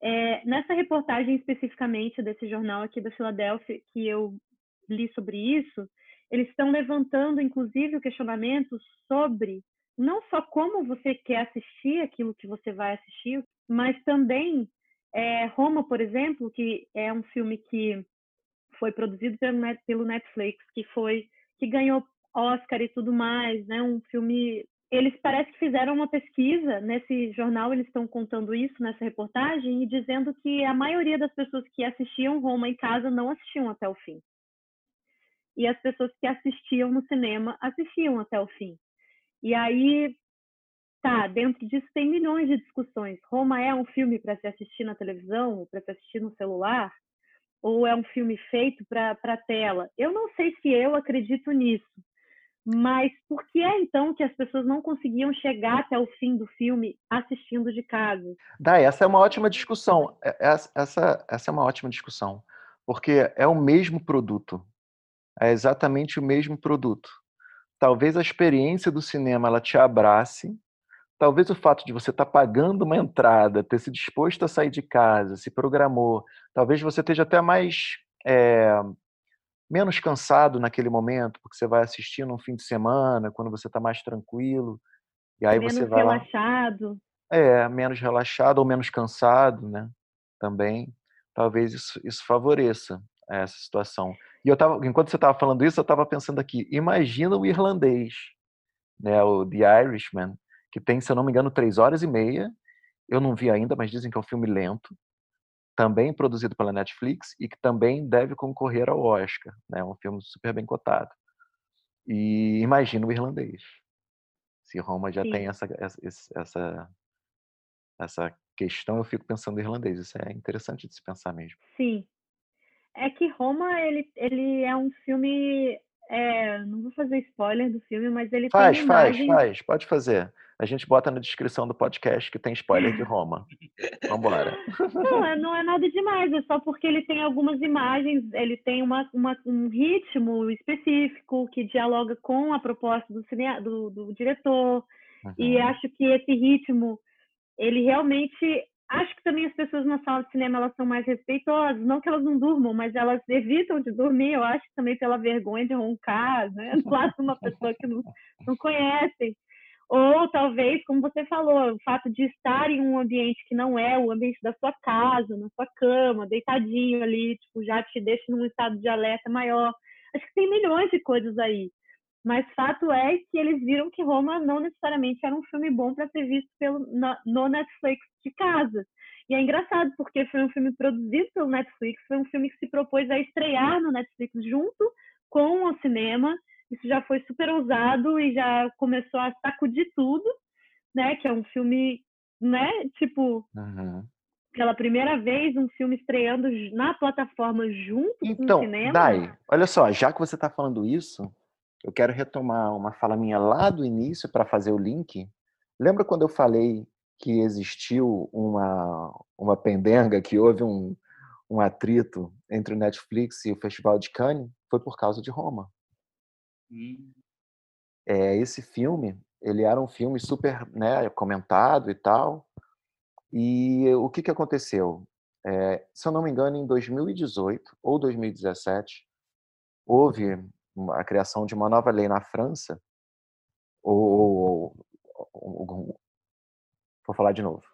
É, nessa reportagem especificamente desse jornal aqui da Filadélfia, que eu li sobre isso, eles estão levantando, inclusive, o questionamento sobre não só como você quer assistir aquilo que você vai assistir, mas também é, Roma, por exemplo, que é um filme que foi produzido pelo Netflix, que foi que ganhou Oscar e tudo mais, né? Um filme. Eles parece que fizeram uma pesquisa nesse jornal, eles estão contando isso nessa reportagem e dizendo que a maioria das pessoas que assistiam Roma em casa não assistiam até o fim. E as pessoas que assistiam no cinema assistiam até o fim. E aí Tá, dentro disso tem milhões de discussões. Roma é um filme para se assistir na televisão, para se assistir no celular? Ou é um filme feito para tela? Eu não sei se eu acredito nisso. Mas por que é então que as pessoas não conseguiam chegar até o fim do filme assistindo de casa? Dá, essa é uma ótima discussão. É, essa, essa é uma ótima discussão. Porque é o mesmo produto. É exatamente o mesmo produto. Talvez a experiência do cinema ela te abrace, talvez o fato de você estar tá pagando uma entrada, ter se disposto a sair de casa, se programou, talvez você esteja até mais é, menos cansado naquele momento, porque você vai assistir num fim de semana, quando você está mais tranquilo, e aí menos você vai relaxado. Lá, é, menos relaxado ou menos cansado, né? Também, talvez isso, isso favoreça essa situação. E eu tava, enquanto você estava falando isso, eu estava pensando aqui, imagina o irlandês, né, o The Irishman, que tem, se eu não me engano, três horas e meia. Eu não vi ainda, mas dizem que é um filme lento, também produzido pela Netflix e que também deve concorrer ao Oscar. Né? É um filme super bem cotado. E imagina o irlandês. Se Roma já Sim. tem essa, essa, essa questão, eu fico pensando no irlandês. Isso é interessante de se pensar mesmo. Sim. É que Roma, ele, ele é um filme... É, não vou fazer spoiler do filme, mas ele faz, tem Faz, faz, faz. Pode fazer. a gente bota na descrição do podcast que tem spoiler de Roma. Vambora. Não, é, não é nada demais, é só porque ele tem algumas imagens, ele tem uma, uma um ritmo específico que dialoga com a proposta do, cine, do, do diretor. Uhum. E acho que esse ritmo, ele realmente Acho que também as pessoas na sala de cinema elas são mais respeitosas, não que elas não durmam, mas elas evitam de dormir, eu acho também pela vergonha de roncar, né? Do lado de uma pessoa que não, não conhecem. Ou talvez, como você falou, o fato de estar em um ambiente que não é o ambiente da sua casa, na sua cama, deitadinho ali, tipo, já te deixa num estado de alerta maior. Acho que tem milhões de coisas aí. Mas fato é que eles viram que Roma não necessariamente era um filme bom para ser visto pelo, na, no Netflix de casa. E é engraçado, porque foi um filme produzido pelo Netflix, foi um filme que se propôs a estrear no Netflix junto com o cinema. Isso já foi super ousado e já começou a sacudir tudo, né? Que é um filme, né? Tipo, uhum. pela primeira vez, um filme estreando na plataforma junto então, com o cinema. Dai, olha só, já que você está falando isso, eu quero retomar uma fala minha lá do início para fazer o link. Lembra quando eu falei que existiu uma, uma pendenga, que houve um, um atrito entre o Netflix e o Festival de Cannes? Foi por causa de Roma. Hum. É, esse filme, ele era um filme super né, comentado e tal. E o que, que aconteceu? É, se eu não me engano, em 2018 ou 2017, houve a criação de uma nova lei na França, ou, ou, ou vou falar de novo.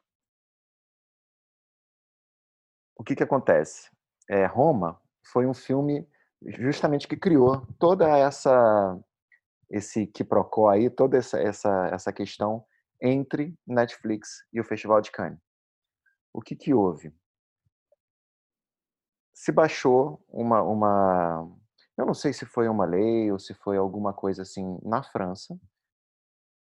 O que que acontece? É, Roma foi um filme justamente que criou toda essa esse quiprocó aí, toda essa, essa, essa questão entre Netflix e o Festival de Cannes. O que que houve? Se baixou uma, uma, eu não sei se foi uma lei ou se foi alguma coisa assim na França,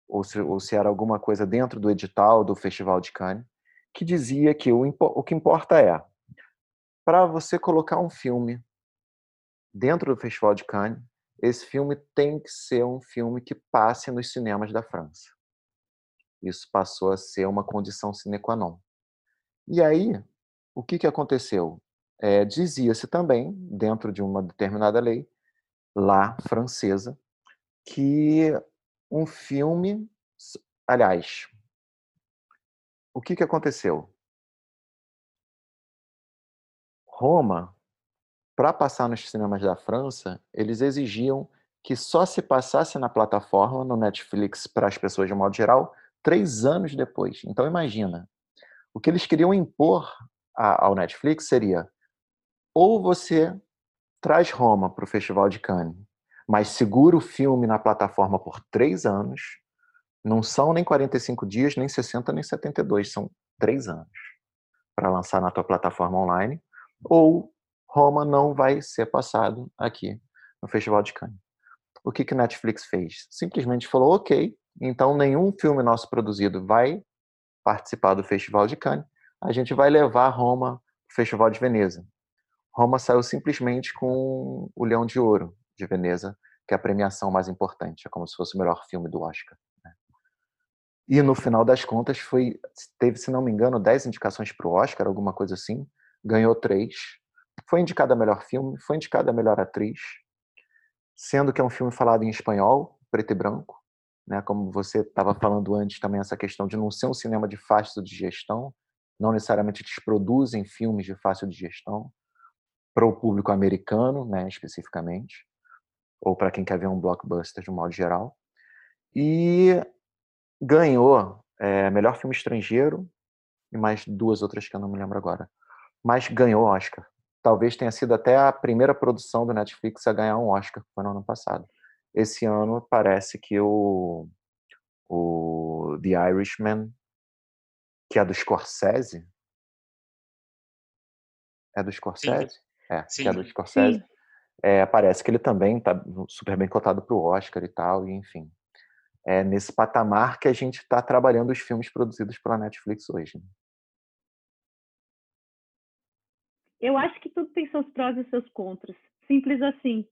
ou se, ou se era alguma coisa dentro do edital do Festival de Cannes, que dizia que o, o que importa é, para você colocar um filme dentro do Festival de Cannes, esse filme tem que ser um filme que passe nos cinemas da França. Isso passou a ser uma condição sine qua non. E aí, o que, que aconteceu? É, dizia-se também, dentro de uma determinada lei, lá francesa, que um filme. Aliás, o que, que aconteceu? Roma, para passar nos cinemas da França, eles exigiam que só se passasse na plataforma, no Netflix, para as pessoas de modo geral, três anos depois. Então, imagina. O que eles queriam impor ao Netflix seria ou você traz Roma para o Festival de Cannes, mas segura o filme na plataforma por três anos, não são nem 45 dias, nem 60, nem 72, são três anos para lançar na tua plataforma online, ou Roma não vai ser passado aqui no Festival de Cannes. O que que Netflix fez? Simplesmente falou, ok, então nenhum filme nosso produzido vai participar do Festival de Cannes, a gente vai levar Roma para o Festival de Veneza. Roma saiu simplesmente com o Leão de Ouro de Veneza, que é a premiação mais importante, é como se fosse o melhor filme do Oscar. Né? E no final das contas foi teve, se não me engano, 10 indicações para o Oscar, alguma coisa assim, ganhou três. Foi indicada a melhor filme, foi indicada a melhor atriz, sendo que é um filme falado em espanhol, preto e branco, né? Como você estava falando antes, também essa questão de não ser um cinema de fácil digestão, não necessariamente eles produzem filmes de fácil digestão para o público americano, né, especificamente, ou para quem quer ver um blockbuster de um modo geral. E ganhou é, melhor filme estrangeiro e mais duas outras que eu não me lembro agora. Mas ganhou Oscar. Talvez tenha sido até a primeira produção do Netflix a ganhar um Oscar, foi no ano passado. Esse ano parece que o, o The Irishman, que é do Scorsese, é do Scorsese? Sim. É, Sim. que é do Scorsese. É, parece que ele também está super bem cotado para o Oscar e tal, e enfim. É nesse patamar que a gente está trabalhando os filmes produzidos pela Netflix hoje. Né? Eu acho que tudo tem seus prós e seus contras. Simples assim.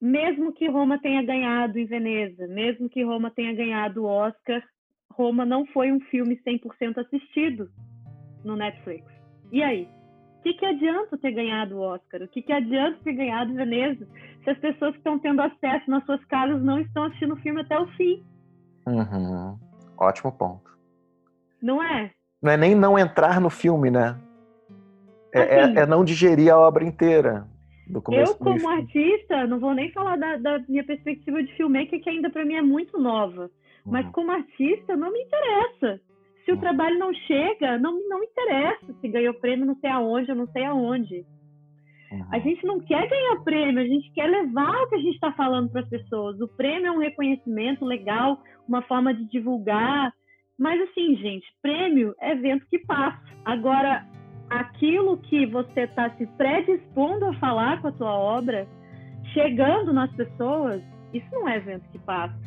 mesmo que Roma tenha ganhado em Veneza, mesmo que Roma tenha ganhado o Oscar, Roma não foi um filme 100% assistido no Netflix. E aí? O que, que adianta ter ganhado o Oscar? O que, que adianta ter ganhado Veneza se as pessoas que estão tendo acesso nas suas casas não estão assistindo o filme até o fim? Uhum. Ótimo ponto. Não é? Não é nem não entrar no filme, né? É, é assim, é, é não digerir a obra inteira. eu, como artista, não vou nem falar da, da minha perspectiva de filmmaker, que ainda para mim é muito nova. Mas uhum. como artista, não me interessa. Se o trabalho não chega, não, não me interessa se ganhou prêmio não sei aonde, eu não sei aonde. Uhum. A gente não quer ganhar prêmio, a gente quer levar o que a gente está falando para as pessoas. O prêmio é um reconhecimento legal, uma forma de divulgar. Mas assim, gente, prêmio é evento que passa. Agora, aquilo que você está se predispondo a falar com a sua obra, chegando nas pessoas, isso não é evento que passa.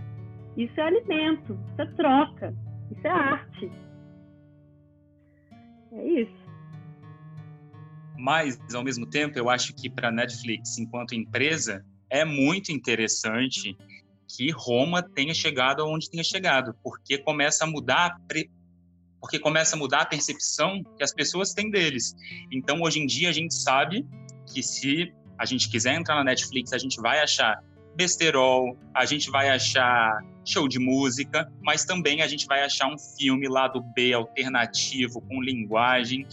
Isso é alimento, isso é troca, isso é arte. É isso. Mas, ao mesmo tempo, eu acho que para a Netflix, enquanto empresa, é muito interessante que Roma tenha chegado aonde tenha chegado, porque começa a mudar porque começa a mudar a percepção que as pessoas têm deles. Então, hoje em dia, a gente sabe que se a gente quiser entrar na Netflix, a gente vai achar besterol, a gente vai achar show de música, mas também a gente vai achar um filme lá do B alternativo com linguagem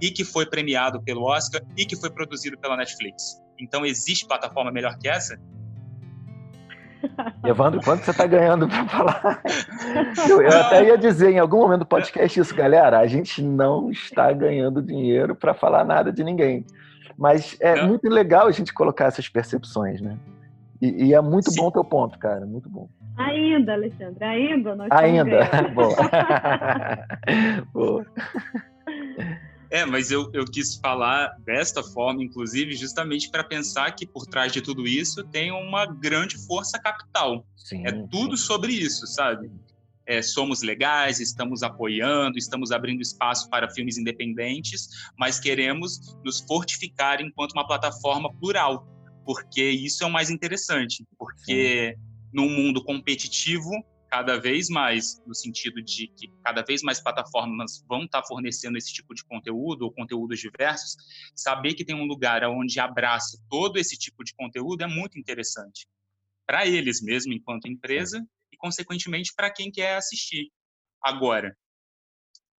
e que foi premiado pelo Oscar e que foi produzido pela Netflix. Então existe plataforma melhor que essa? Evandro, quanto você está ganhando para falar? Eu, eu, até ia dizer em algum momento do podcast isso, galera. A gente não está ganhando dinheiro para falar nada de ninguém. Mas é não. muito legal a gente colocar essas percepções, né? E, e é muito Sim. bom o teu ponto, cara. Muito bom. Ainda, Alexandre, ainda nós Ainda. Boa. É, mas eu, eu quis falar desta forma, inclusive, justamente para pensar que por trás de tudo isso tem uma grande força capital. Sim, é tudo sim. sobre isso, sabe? É, somos legais, estamos apoiando, estamos abrindo espaço para filmes independentes, mas queremos nos fortificar enquanto uma plataforma plural, porque isso é o mais interessante, porque sim. num mundo competitivo cada vez mais, no sentido de que cada vez mais plataformas vão estar fornecendo esse tipo de conteúdo ou conteúdos diversos, saber que tem um lugar onde abraça todo esse tipo de conteúdo é muito interessante. Para eles mesmo, enquanto empresa, e, consequentemente, para quem quer assistir. Agora,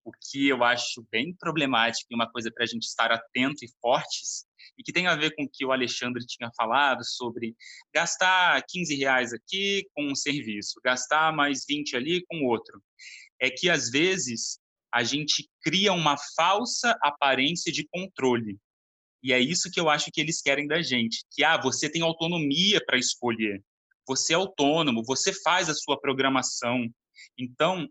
o que eu acho bem problemático e uma coisa para a gente estar atento e fortes, e que tem a ver com o que o Alexandre tinha falado sobre gastar 15 reais aqui com um serviço, gastar mais 20 ali com outro. É que, às vezes, a gente cria uma falsa aparência de controle. E é isso que eu acho que eles querem da gente, que ah, você tem autonomia para escolher. Você é autônomo, você faz a sua programação. Então,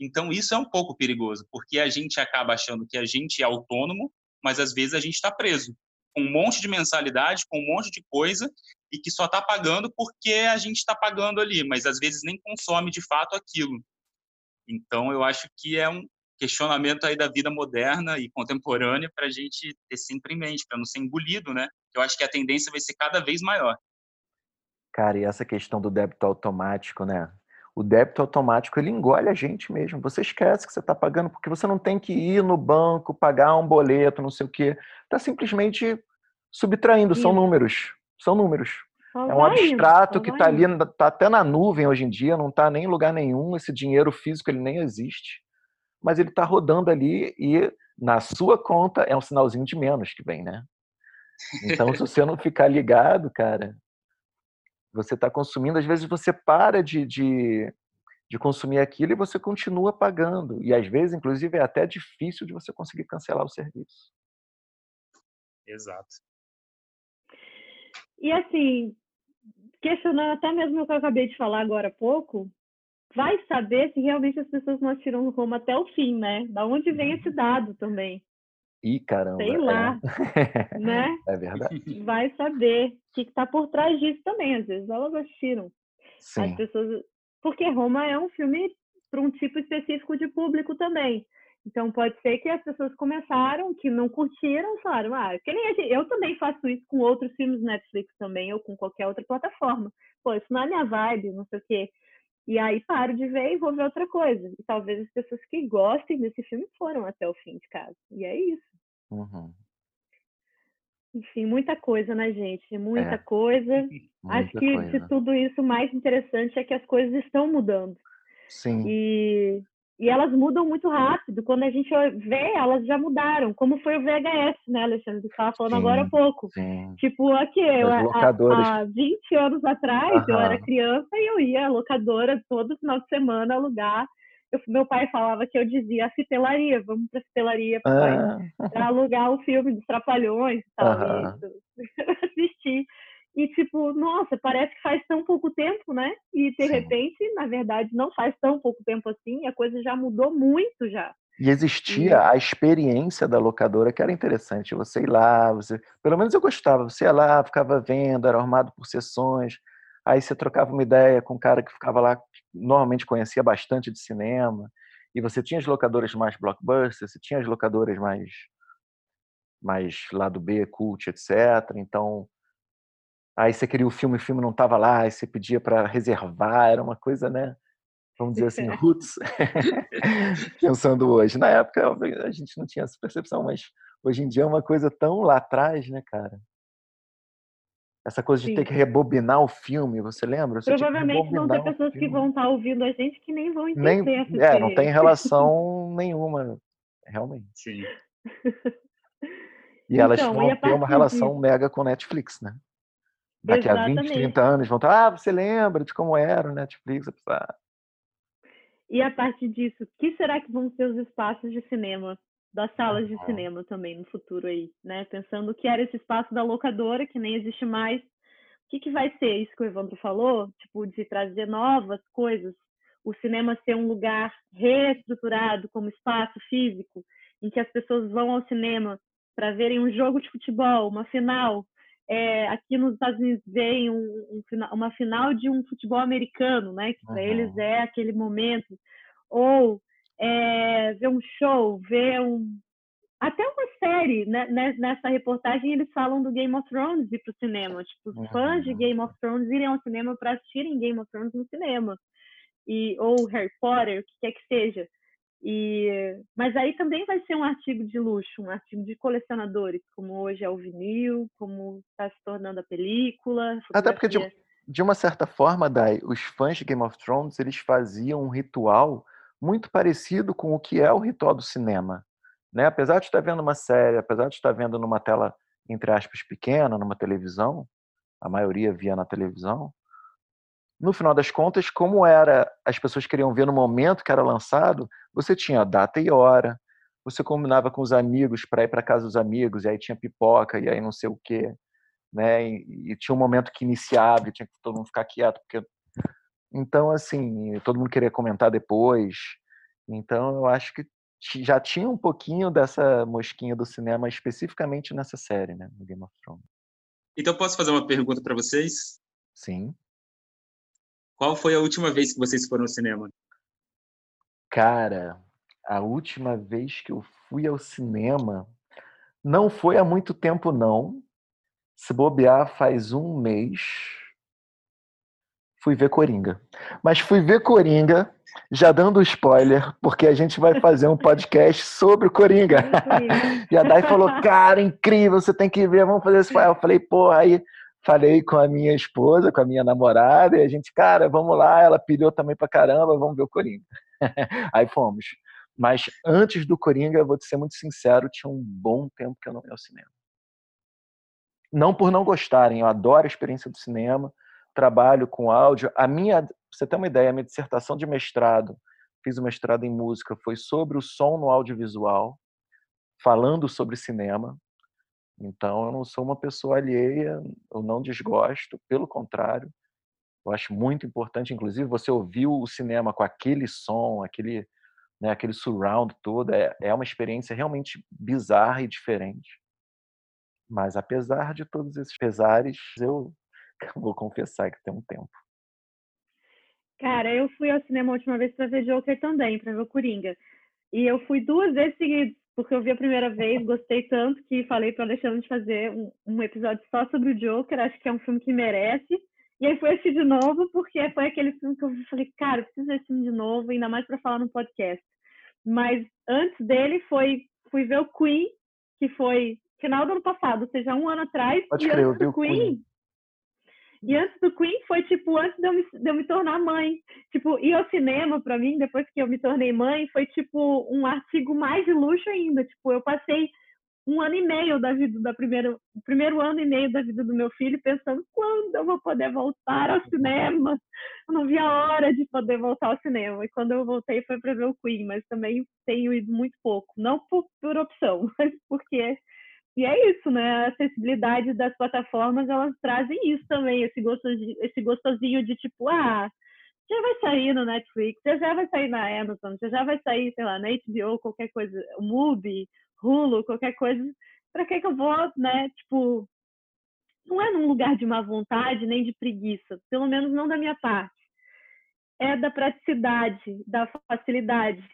então, isso é um pouco perigoso, porque a gente acaba achando que a gente é autônomo, mas às vezes a gente está preso com um monte de mensalidade, com um monte de coisa, e que só está pagando porque a gente está pagando ali, mas às vezes nem consome de fato aquilo. Então, eu acho que é um questionamento aí da vida moderna e contemporânea para a gente ter sempre em mente, para não ser engolido, né? Eu acho que a tendência vai ser cada vez maior. Cara, e essa questão do débito automático, né? O débito automático ele engole a gente mesmo. Você esquece que você está pagando porque você não tem que ir no banco, pagar um boleto, não sei o quê. Está simplesmente subtraindo, são números. São números. é um abstrato que está ali, está até na nuvem hoje em dia, não está nem em lugar nenhum. Esse dinheiro físico ele nem existe, mas ele está rodando ali e na sua conta é um sinalzinho de menos que vem, né? Então, se você não ficar ligado, cara, você está consumindo, às vezes você para de, de, de, consumir aquilo e você continua pagando. E às vezes, inclusive, é até difícil de você conseguir cancelar o serviço. Exato. E assim, questionando até mesmo o que eu acabei de falar agora há pouco, vai saber se realmente as pessoas não atiram o rumo até o fim, né? Da onde vem esse dado também. Ih, caramba. Sei lá, é. né? É verdade. Vai saber o que está por trás disso também. Às vezes elas assistiram. Sim. As pessoas... Porque Roma é um filme para um tipo específico de público também. Então pode ser que as pessoas começaram, que não curtiram, falaram, ah, que nem gente, eu também faço isso com outros filmes Netflix também, ou com qualquer outra plataforma. Pô, isso não é minha vibe, não sei o quê. E aí paro de ver e vou ver outra coisa. E talvez as pessoas que gostem desse filme foram até o fim de casa. E é isso. Uhum. Enfim, muita coisa, né, gente? Muita É. coisa. Muita Acho que coisa. de tudo isso, o mais interessante é que as coisas estão mudando. Sim. E, e elas mudam muito rápido. Quando a gente vê, elas já mudaram. Como foi o VHS, né, Alexandre? Você estava falando agora há Sim. pouco. Sim. Tipo, aqui, eu, há, há 20 anos atrás, eu era Aham. criança e eu ia à locadora todo final de semana alugar. Eu- meu pai falava que eu dizia a fitelaria, vamos pra fitelaria papai, Ah, pra alugar o filme dos Trapalhões e tal. Aham. Assistir. E, tipo, nossa, parece que faz tão pouco tempo, né? E, de Sim. repente, na verdade, não faz tão pouco tempo assim, a coisa já mudou muito já. E existia a experiência da locadora que era interessante. Você ir lá, você, pelo menos eu gostava. Você ia lá, ficava vendo, era arrumado por sessões. Aí você trocava uma ideia com um cara que ficava lá, que normalmente conhecia bastante de cinema. E você tinha as locadoras mais blockbusters, você tinha as locadoras mais mais lado B, cult, etc. Então, aí você queria o filme, o filme não estava lá, aí você pedia para reservar, era uma coisa, né? Vamos dizer assim, roots. Pensando hoje. Na época a gente não tinha essa percepção, mas hoje em dia é uma coisa tão lá atrás, né, cara? Essa coisa de Sim. ter que rebobinar o filme, você lembra? Você Provavelmente vão ter pessoas que vão estar ouvindo a gente que nem vão Nem, entender essa é, não tem relação nenhuma, realmente. Sim. E elas Então, vão e ter uma relação disso? mega com Netflix, né? Daqui a 20, Exatamente. 30 anos vão estar, ah, você lembra de como era o Netflix? "Ah, E a partir disso, que será que vão ser os espaços de cinema, das salas de cinema também no futuro aí, né? Pensando o que era esse espaço da locadora, que nem existe mais. O que, que vai ser isso que o Evandro falou? Tipo, de trazer novas coisas. O cinema ser um lugar reestruturado como espaço físico, em que as pessoas vão ao cinema para verem um jogo de futebol, uma final. É, aqui nos Estados Unidos vem um, um uma final de um futebol americano, né? Que para Uhum. eles é aquele momento. Ou é, ver um show, ver um. Até uma série, né? ne- Nessa reportagem eles falam do Game of Thrones ir para o cinema. Tipo, os fãs de Uhum. Game of Thrones irem ao cinema para assistirem Game of Thrones no cinema. E, ou Harry Potter, o que quer que seja. E, mas aí também vai ser um artigo de luxo, um artigo de colecionadores, como hoje é o vinil, como está se tornando a película. a Até porque, de, de uma certa forma, Dai, os fãs de Game of Thrones, eles faziam um ritual muito parecido com o que é o ritual do cinema. Né? Apesar de estar vendo uma série, apesar de estar vendo numa tela, entre aspas, pequena, numa televisão, a maioria via na televisão, no final das contas, como era, as pessoas queriam ver no momento que era lançado, você tinha data e hora, você combinava com os amigos para ir para casa dos amigos, e aí tinha pipoca, e aí não sei o quê, né? E, e tinha um momento que iniciava, e tinha que todo mundo ficar quieto, porque então assim, todo mundo queria comentar depois. Então eu acho que já tinha um pouquinho dessa mosquinha do cinema especificamente nessa série, né, no Game of Thrones. Então, posso fazer uma pergunta para vocês? Sim. Qual foi a última vez que vocês foram ao cinema? Cara, a última vez que eu fui ao cinema não foi há muito tempo, não. Se bobear, faz um mês. Fui ver Coringa. Mas fui ver Coringa, já dando spoiler, porque a gente vai fazer um podcast sobre o Coringa. E a Dai falou, cara, incrível, você tem que ver, vamos fazer isso. Eu falei, porra, aí falei com a minha esposa, com a minha namorada, e a gente, cara, vamos lá, ela pilhou também pra caramba, vamos ver o Coringa. aí fomos. Mas antes do Coringa, vou te ser muito sincero, tinha um bom tempo que eu não ia ao cinema. Não por não gostarem, eu adoro a experiência do cinema, trabalho com áudio. A minha, pra você ter uma ideia, a minha dissertação de mestrado, fiz o mestrado em música, foi sobre o som no audiovisual, falando sobre cinema. Então, eu não sou uma pessoa alheia, eu não desgosto, pelo contrário, eu acho muito importante, inclusive, você ouvir o cinema com aquele som, aquele, né, aquele surround todo, é, é uma experiência realmente bizarra e diferente. Mas, apesar de todos esses pesares, eu vou confessar que tem um tempo. Cara, eu fui ao cinema a última vez para ver Joker também, para ver o Coringa. E eu fui duas vezes seguidas, porque eu vi a primeira vez, gostei tanto que falei para Alexandre de fazer um, um, episódio só sobre o Joker, acho que é um filme que merece. E aí fui assistir de novo, porque foi aquele filme que eu falei, cara, preciso ver esse filme de novo, ainda mais para falar no podcast. Mas antes dele foi fui ver o Queen, que foi final do ano passado, ou seja, um ano atrás. Pode crer, eu vi o Queen, Queen e antes do Queen foi tipo antes de eu me, de eu me tornar mãe. Tipo, ir ao cinema para mim depois que eu me tornei mãe foi tipo um artigo mais de luxo ainda. Tipo, eu passei um ano e meio da vida da primeira, primeiro ano e meio da vida do meu filho pensando quando eu vou poder voltar ao cinema. Eu não vi a hora de poder voltar ao cinema. E quando eu voltei foi para ver o Queen, mas também tenho ido muito pouco, não por, por opção, mas porque e é isso, né? A acessibilidade das plataformas, elas trazem isso também, esse gostosinho, esse gostosinho de tipo, ah, já vai sair no Netflix, já já vai sair na Amazon, já já vai sair, sei lá, na HBO, qualquer coisa, Mubi, Hulu, qualquer coisa. Para que que eu vou, né? Tipo, não é num lugar de má vontade nem de preguiça, pelo menos não da minha parte. É da praticidade, da facilidade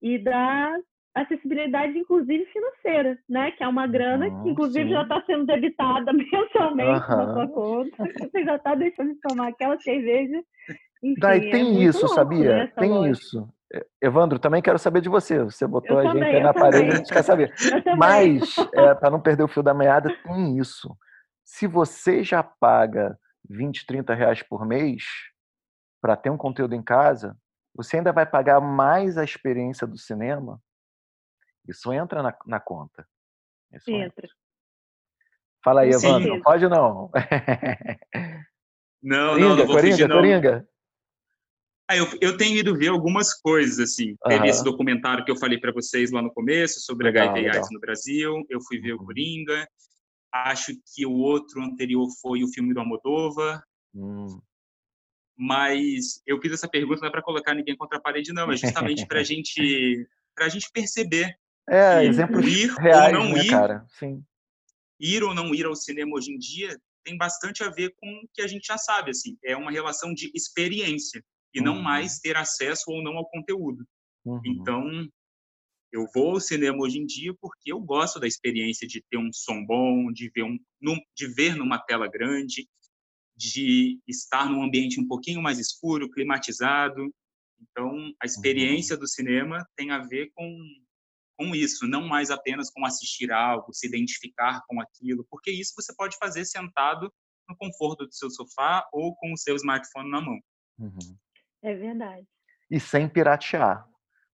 e da acessibilidade, inclusive financeira, né? Que é uma grana que, inclusive, sim. já está sendo debitada mensalmente uhum. na sua conta. Você já está deixando de tomar aquela cerveja. Enfim, Daí tem é isso, louco, sabia? Né, tem loja. isso. Evandro, também quero saber de você. Você botou eu a também, gente na parede, a gente quer saber. Mas, é, para não perder o fio da meada, tem isso. Se você já paga 20, 30 reais por mês para ter um conteúdo em casa, você ainda vai pagar mais a experiência do cinema isso entra na, na conta. Isso entra. entra. Fala aí, Evandro. Pode ou não? Não, Coringa, não, não vou Coringa, fugir, não. Coringa. Ah, eu, eu tenho ido ver algumas coisas, assim. Uhum. Teve esse documentário que eu falei para vocês lá no começo, sobre legal, HIV AIDS no Brasil. Eu fui ver uhum. o Coringa. Acho que o outro anterior foi o filme do Almodóvar. Uhum. Mas eu fiz essa pergunta não é para colocar ninguém contra a parede, não. É justamente para gente, a gente perceber é, exemplos ir reais, ou não né, ir, cara? Sim. Ir ou não ir ao cinema hoje em dia tem bastante a ver com o que a gente já sabe, assim, é uma relação de experiência e uhum. não mais ter acesso ou não ao conteúdo. Uhum. Então, eu vou ao cinema hoje em dia porque eu gosto da experiência de ter um som bom, de ver, um, de ver numa tela grande, de estar num ambiente um pouquinho mais escuro, climatizado. Então, a uhum. experiência uhum. do cinema tem a ver com com isso, não mais apenas com assistir algo, se identificar com aquilo, porque isso você pode fazer sentado no conforto do seu sofá ou com o seu smartphone na mão. Uhum. É verdade. E sem piratear,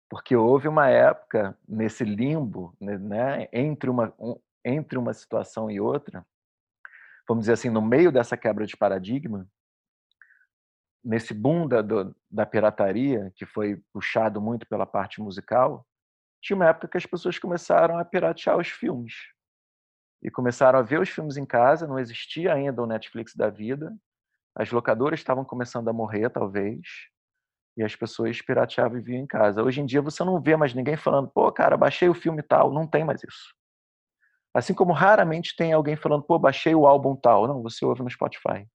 porque houve uma época nesse limbo, né, né, entre uma um, entre uma situação e outra, vamos dizer assim, no meio dessa quebra de paradigma, nesse boom da, do, da pirataria, que foi puxado muito pela parte musical, tinha uma época que as pessoas começaram a piratear os filmes. E começaram a ver os filmes em casa, não existia ainda o Netflix da vida. As locadoras estavam começando a morrer, talvez. E as pessoas pirateavam e viam em casa. Hoje em dia você não vê mais ninguém falando, pô, cara, baixei o filme tal. Não tem mais isso. Assim como raramente tem alguém falando, pô, baixei o álbum tal. Não, você ouve no Spotify.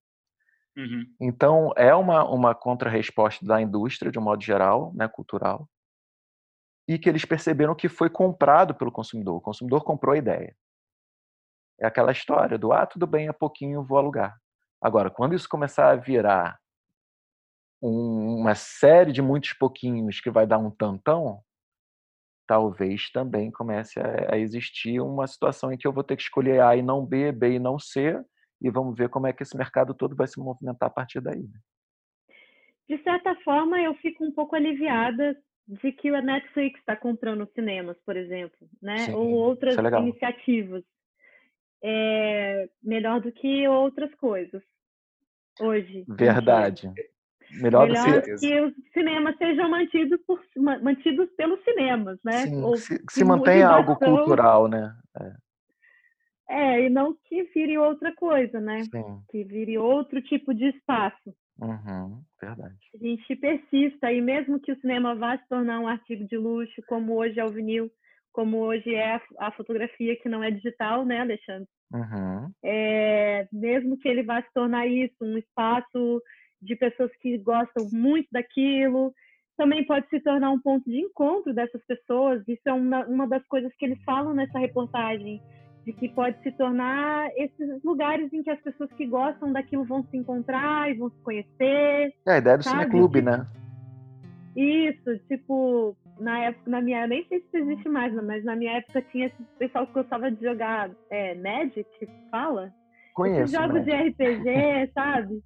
Uhum. Então, é uma, uma contra-resposta da indústria, de um modo geral, né, cultural, e que eles perceberam que foi comprado pelo consumidor. O consumidor comprou a ideia. É aquela história do ah, tudo bem, a pouquinho vou alugar. Agora, quando isso começar a virar uma série de muitos pouquinhos que vai dar um tantão, talvez também comece a, existir uma situação em que eu vou ter que escolher A e não B, B e não C, e vamos ver como é que esse mercado todo vai se movimentar a partir daí. Né? De certa forma, eu fico um pouco aliviada de que a Netflix está comprando cinemas, por exemplo, né? Sim, Ou outras é iniciativas. É melhor do que outras coisas hoje. Verdade. Melhor, melhor que... que os cinemas sejam mantidos, por, mantidos pelos cinemas, né? Sim, Ou se, se mantenha algo cultural, né? É. é. e não que vire outra coisa, né? Sim. Que vire outro tipo de espaço. Uhum, verdade. A gente persista, e mesmo que o cinema vá se tornar um artigo de luxo, como hoje é o vinil, como hoje é a, a fotografia que não é digital, né, Alexandre? Uhum. É, mesmo que ele vá se tornar isso, um espaço de pessoas que gostam muito daquilo, também pode se tornar um ponto de encontro dessas pessoas. Isso é uma, uma das coisas que eles falam nessa reportagem, de que pode se tornar esses lugares em que as pessoas que gostam daquilo vão se encontrar e vão se conhecer. É a ideia do cineclube, né? Isso, tipo, na época, na minha, eu nem sei se existe mais, mas na minha época tinha esse pessoal que gostava de jogar é, Magic, fala? Conheço. Esses jogos de RPG, sabe?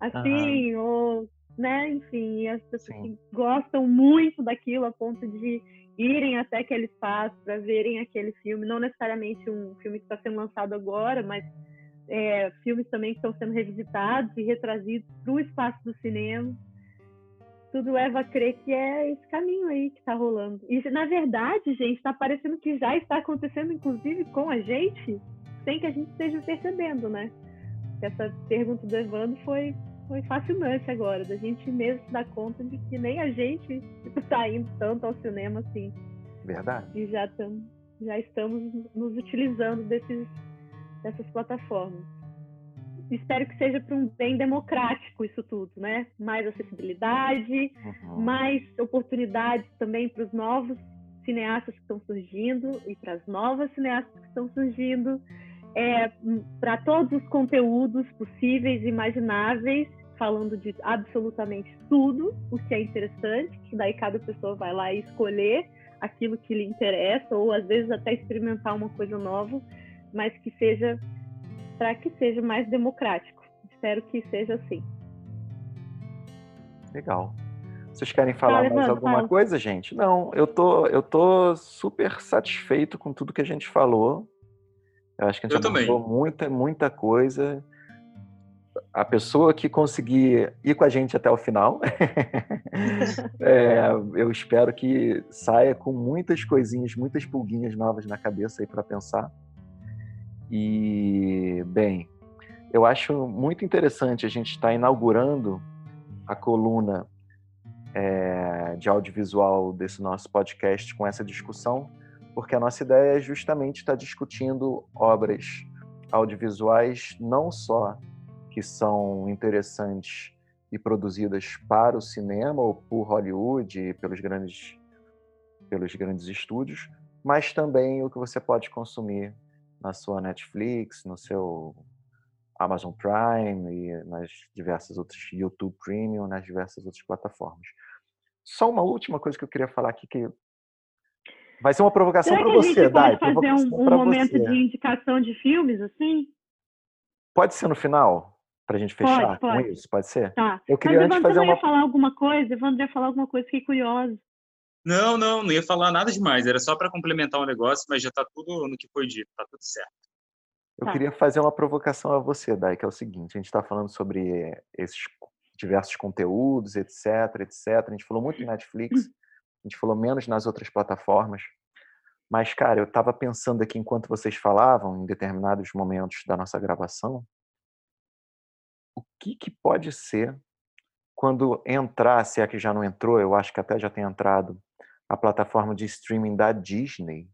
Assim, uhum. ou, né, enfim, as pessoas Sim. que gostam muito daquilo a ponto de irem até aquele espaço para verem aquele filme, não necessariamente um filme que está sendo lançado agora, mas é, filmes também que estão sendo revisitados e retrazidos para o espaço do cinema tudo leva a crer que é esse caminho aí que está rolando. E, na verdade, gente, está parecendo que já está acontecendo, inclusive, com a gente, sem que a gente esteja percebendo, né? Essa pergunta do Evandro foi, foi fascinante agora, da gente mesmo se dar conta de que nem a gente está indo tanto ao cinema assim. Verdade. E já, tam, já estamos nos utilizando desses, dessas plataformas espero que seja para um bem democrático isso tudo, né? Mais acessibilidade, uhum. mais oportunidades também para os novos cineastas que estão surgindo e para as novas cineastas que estão surgindo, é, para todos os conteúdos possíveis e imagináveis, falando de absolutamente tudo, o que é interessante, que daí cada pessoa vai lá e escolher aquilo que lhe interessa, ou às vezes até experimentar uma coisa nova, mas que seja para que seja mais democrático. Espero que seja assim. Legal. Vocês querem falar mais alguma fala. coisa, gente? Não, eu tô, eu tô super satisfeito com tudo que a gente falou. Eu acho que a gente falou muita, muita coisa. A pessoa que conseguir ir com a gente até o final, é, eu espero que saia com muitas coisinhas, muitas pulguinhas novas na cabeça aí para pensar. E, bem, eu acho muito interessante a gente estar tá inaugurando a coluna é, de audiovisual desse nosso podcast com essa discussão, porque a nossa ideia é justamente estar tá discutindo obras audiovisuais não só que são interessantes e produzidas para o cinema ou por Hollywood, pelos grandes pelos grandes estúdios, mas também o que você pode consumir na sua Netflix, no seu Amazon Prime e nas diversas outras YouTube Premium, nas diversas outras plataformas. Só uma última coisa que eu queria falar aqui que vai ser uma provocação para você, Dai. Pode fazer um, um momento você. de indicação de filmes assim? Pode ser no final para a gente fechar pode, pode. com isso, pode ser? Tá. Eu queria Mas, antes fazer uma. ia falar alguma coisa? Evandro ia falar alguma coisa, fiquei curiosa. Não, não, não ia falar nada demais. Era só para complementar o um negócio, mas já está tudo no que foi dito, está tudo certo. Eu tá. queria fazer uma provocação a você, Dai, que é o seguinte: a gente está falando sobre esses diversos conteúdos, etc, etc. A gente falou muito em Netflix, a gente falou menos nas outras plataformas. Mas, cara, eu estava pensando aqui enquanto vocês falavam, em determinados momentos da nossa gravação, que, que pode ser quando entrar, se é que já não entrou, eu acho que até já tem entrado, a plataforma de streaming da Disney,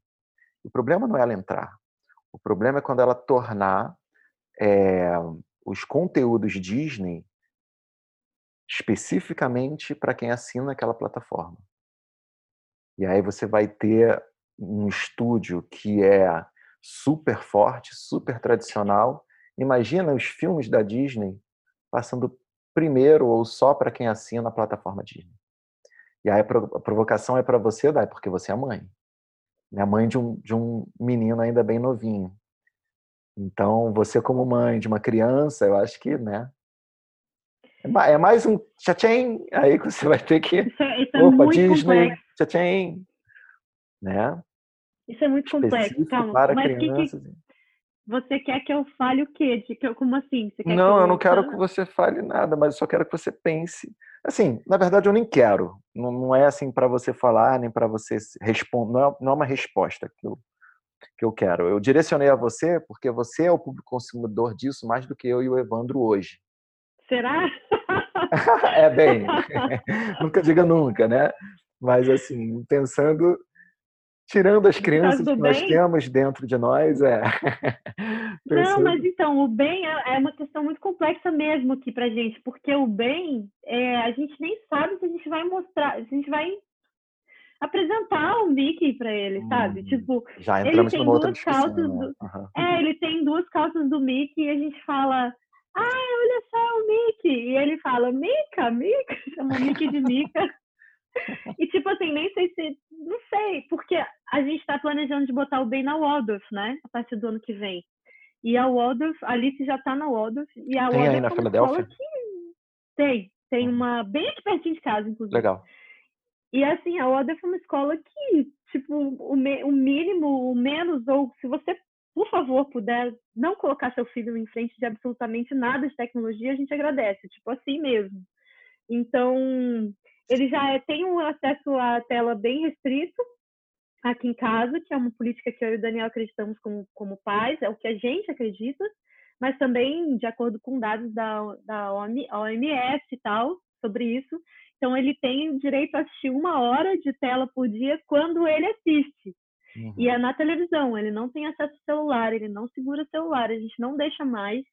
o problema não é ela entrar. O problema é quando ela tornar é, os conteúdos Disney especificamente para quem assina aquela plataforma. E aí você vai ter um estúdio que é super forte, super tradicional. Imagina os filmes da Disney passando primeiro ou só para quem assina a plataforma Disney. E aí a provocação é para você, Dai, porque você é mãe. É mãe de um, de um menino ainda bem novinho. Então, você como mãe de uma criança, eu acho que, né? É, é mais um tchatchen, aí que você vai ter que... Isso é, é Opa, Disney, tchatchen, né? Isso é muito complexo, calma. Para Mas crianças. Que, que, você quer que eu fale o quê? De que eu, como assim? não, eu, eu, não quero que você fale nada, mas eu só quero que você pense. Assim, na verdade, eu nem quero. Não, não é assim para você falar, nem para você responder. Não, é, não é uma resposta que eu, que eu quero. Eu direcionei a você porque você é o público consumidor disso mais do que eu e o Evandro hoje. Será? é bem. nunca diga nunca, né? Mas assim, pensando Tirando as crianças que nós bem, temos dentro de nós, é. Não, mas então, o bem é, é, uma questão muito complexa mesmo aqui pra gente, porque o bem, é, a gente nem sabe se a gente vai mostrar, se a gente vai apresentar o Mickey para ele, sabe? Hum, tipo, já entramos ele tem duas calças do... uhum. É, ele tem duas calças do Mickey e a gente fala, ah, olha só o Mickey. E ele fala, Mica, Mica, chama o Mickey de Mica. e tipo assim, nem sei se. Não sei, porque a gente está planejando de botar o Ben na Waldorf, né? A partir do ano que vem. E a Waldorf, a Alice já tá na Waldorf. E a tem Waldorf aí na Filadélfia? Que... Tem. Tem uhum. uma bem aqui pertinho de casa, inclusive. Legal. E assim, a Waldorf é uma escola que, tipo, o, me, o mínimo, o menos, ou se você, por favor, puder não colocar seu filho em frente de absolutamente nada de tecnologia, a gente agradece, tipo assim mesmo. Então, ele já é, tem um acesso à tela bem restrito aqui em casa, que é uma política que eu e o Daniel acreditamos como, como pais, é o que a gente acredita, mas também de acordo com dados da, da OMS e tal, sobre isso. Então, ele tem o direito a assistir uma hora de tela por dia quando ele assiste. Uhum. E é na televisão, ele não tem acesso ao celular, ele não segura o celular, a gente não deixa mais.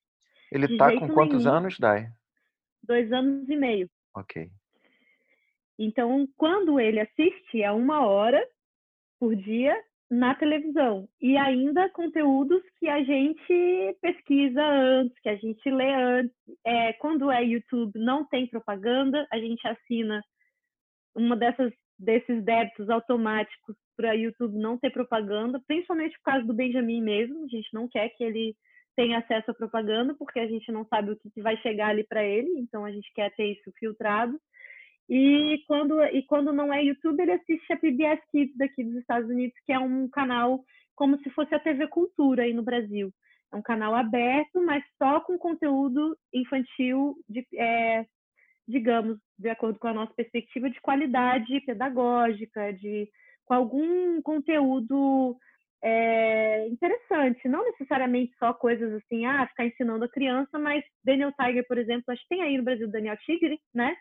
Ele está com quantos nenhum. anos, Dai? Dois anos e meio. Ok. Então, quando ele assiste, é uma hora por dia na televisão. E ainda conteúdos que a gente pesquisa antes, que a gente lê antes. É, quando é YouTube, não tem propaganda, a gente assina uma dessas desses débitos automáticos para YouTube não ter propaganda, principalmente por causa do Benjamin mesmo. A gente não quer que ele tenha acesso à propaganda, porque a gente não sabe o que vai chegar ali para ele, então a gente quer ter isso filtrado. E quando, e quando não é YouTube, ele assiste a PBS Kids daqui dos Estados Unidos, que é um canal como se fosse a TV Cultura aí no Brasil. É um canal aberto, mas só com conteúdo infantil, de, é, digamos, de acordo com a nossa perspectiva, de qualidade pedagógica, de, com algum conteúdo é, interessante. Não necessariamente só coisas assim, ah, ficar ensinando a criança, mas Daniel Tiger, por exemplo, acho que tem aí no Brasil Daniel Tigre, né?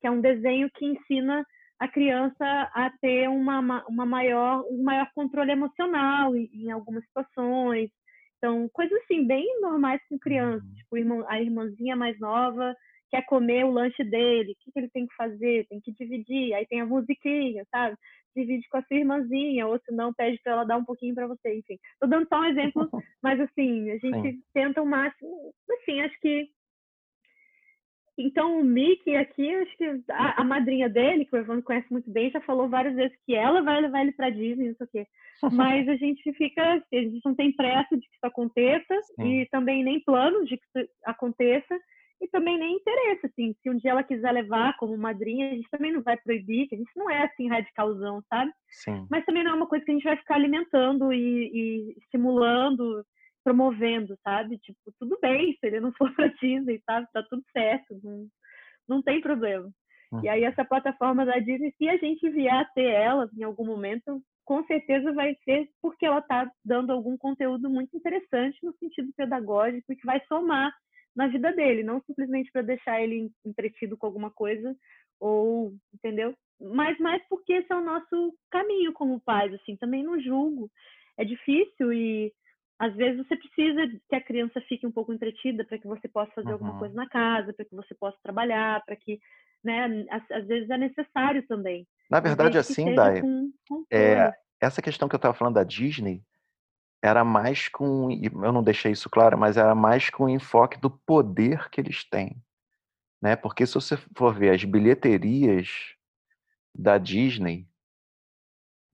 Que é um desenho que ensina a criança a ter uma, uma maior, um maior controle emocional em, em algumas situações. Então, coisas assim, bem normais com criança. Uhum. Tipo, irmão, a irmãzinha mais nova quer comer o lanche dele, o que, que ele tem que fazer? Tem que dividir. Aí tem a musiquinha, sabe? Divide com a sua irmãzinha, ou se não, pede para ela dar um pouquinho para você, enfim. Tô dando só um exemplo, mas assim, a gente Sim. tenta o máximo, assim, acho que então, o Mickey aqui, acho que a, a, madrinha dele, que o Evandro conhece muito bem, já falou várias vezes que ela vai levar ele para Disney, não sei o quê. Mas a gente fica, a gente não tem pressa de que isso aconteça Sim. e também nem plano de que isso aconteça e também nem interesse, assim. Se um dia ela quiser levar como madrinha, a gente também não vai proibir, que a gente não é assim radicalzão, sabe? Sim. Mas também não é uma coisa que a gente vai ficar alimentando e, e estimulando promovendo, sabe? Tipo, tudo bem se ele não for para Disney, sabe? Tá tudo certo, não, não tem problema. Uhum. E aí essa plataforma da Disney, se a gente vier a ter ela em algum momento, com certeza vai ser porque ela está dando algum conteúdo muito interessante no sentido pedagógico e que vai somar na vida dele, não simplesmente para deixar ele entretido com alguma coisa ou, entendeu? Mas mais porque esse é o nosso caminho como pais, assim, também não julgo. É difícil e às vezes você precisa que a criança fique um pouco entretida para que você possa fazer uhum. alguma coisa na casa, para que você possa trabalhar, para que, né, às, às, vezes é necessário também. Na verdade, assim, Dai, é, essa questão que eu estava falando da Disney era mais com, eu não deixei isso claro, mas era mais com o enfoque do poder que eles têm, né? Porque se você for ver as bilheterias da Disney,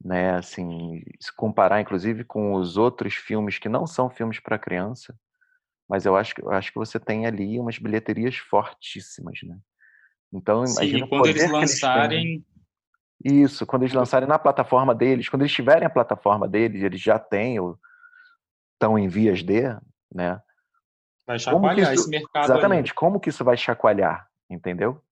né? Assim, se comparar inclusive com os outros filmes que não são filmes para criança, mas eu acho, eu acho que você tem ali umas bilheterias fortíssimas, né? Então, imagina Sim, quando eles lançarem eles isso, quando eles lançarem na plataforma deles, quando eles tiverem a plataforma deles, eles já têm ou estão em vias de, né? Vai chacoalhar isso, esse mercado. Exatamente, ali. como que isso vai chacoalhar, entendeu?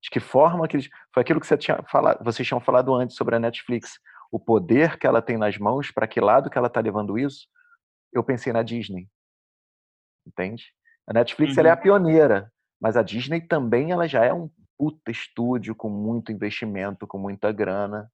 De que forma que eles. Foi aquilo que você tinha falado, vocês tinham falado antes sobre a Netflix o poder que ela tem nas mãos, para que lado que ela está levando isso, eu pensei na Disney. Entende? A Netflix uhum. ela é a uhum. pioneira, mas a Disney também ela já é um puta estúdio com muito investimento, com muita grana.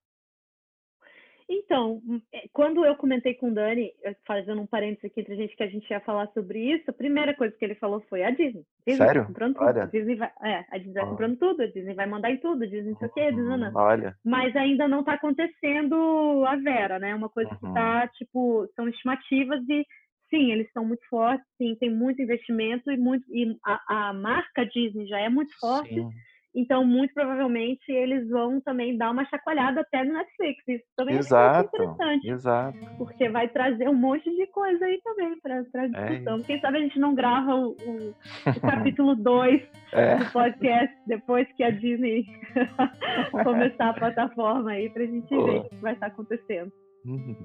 Então, hum, é, quando eu comentei com o Dani, fazendo um parênteses aqui entre a gente, que a gente ia falar sobre isso, a primeira coisa que ele falou foi a Disney. Disney Sério? Tá comprando tudo. A Disney vai, é, a Disney vai comprando tudo, a Disney vai mandar em tudo, a Disney não sei o quê, Disney não. Olha. Mas ainda não está acontecendo a Vera, né? Uma coisa uhum. que está, tipo, são estimativas e sim, eles são muito fortes, sim, tem muito investimento e muito e a, a marca Disney já é muito forte. Sim então, muito provavelmente, eles vão também dar uma chacoalhada até no Netflix. Isso também exato, é muito interessante. Exato. Porque vai trazer um monte de coisa aí também para a é discussão. É Quem sabe a gente não grava o, o, o capítulo 2 é. do podcast depois que a Disney começar a plataforma aí, para a gente Pô. ver o que vai estar acontecendo. Uhum.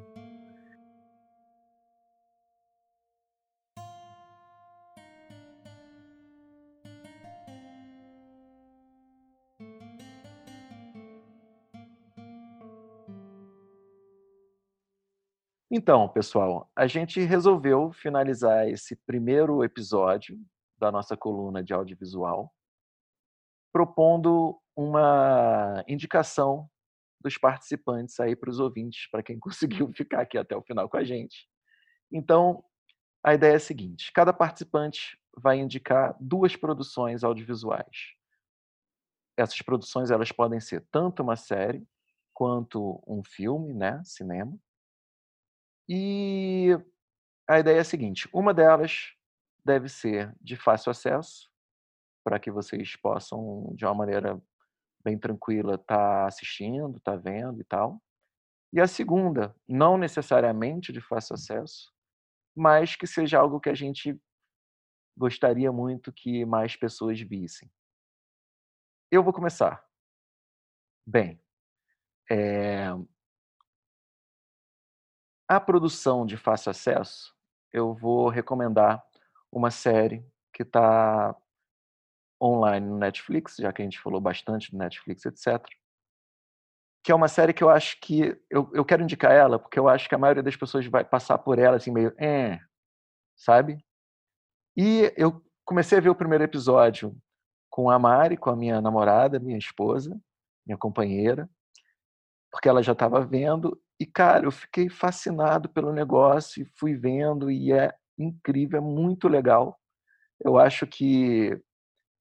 Então, pessoal, a gente resolveu finalizar esse primeiro episódio da nossa coluna de audiovisual propondo uma indicação dos participantes aí para os ouvintes, para quem conseguiu ficar aqui até o final com a gente. Então, a ideia é a seguinte: cada participante vai indicar duas produções audiovisuais. Essas produções elas podem ser tanto uma série quanto um filme, né, cinema. E a ideia é a seguinte: uma delas deve ser de fácil acesso, para que vocês possam, de uma maneira bem tranquila, estar tá assistindo, estar tá vendo e tal. E a segunda, não necessariamente de fácil acesso, mas que seja algo que a gente gostaria muito que mais pessoas vissem. Eu vou começar. Bem, é, a produção de fácil acesso, eu vou recomendar uma série que está online no Netflix, já que a gente falou bastante do Netflix, etc. Que é uma série que eu acho que. Eu, eu quero indicar ela, porque eu acho que a maioria das pessoas vai passar por ela assim, meio. É, sabe? E eu comecei a ver o primeiro episódio com a Mari, com a minha namorada, minha esposa, minha companheira, porque ela já estava vendo, e, cara, eu fiquei fascinado pelo negócio e fui vendo, e é incrível, é muito legal. Eu acho que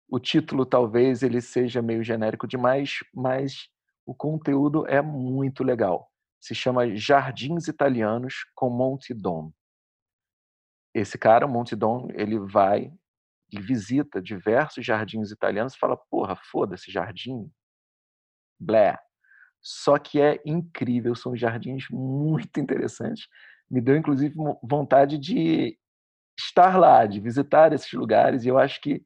o título talvez ele seja meio genérico demais, mas o conteúdo é muito legal. Se chama Jardins Italianos com Monte Dom. Esse cara, Monte Dom, ele vai e visita diversos jardins italianos e fala: porra, foda-se, jardim. Blé. Só que é incrível, são jardins muito interessantes. Me deu, inclusive, vontade de estar lá, de visitar esses lugares, e eu acho que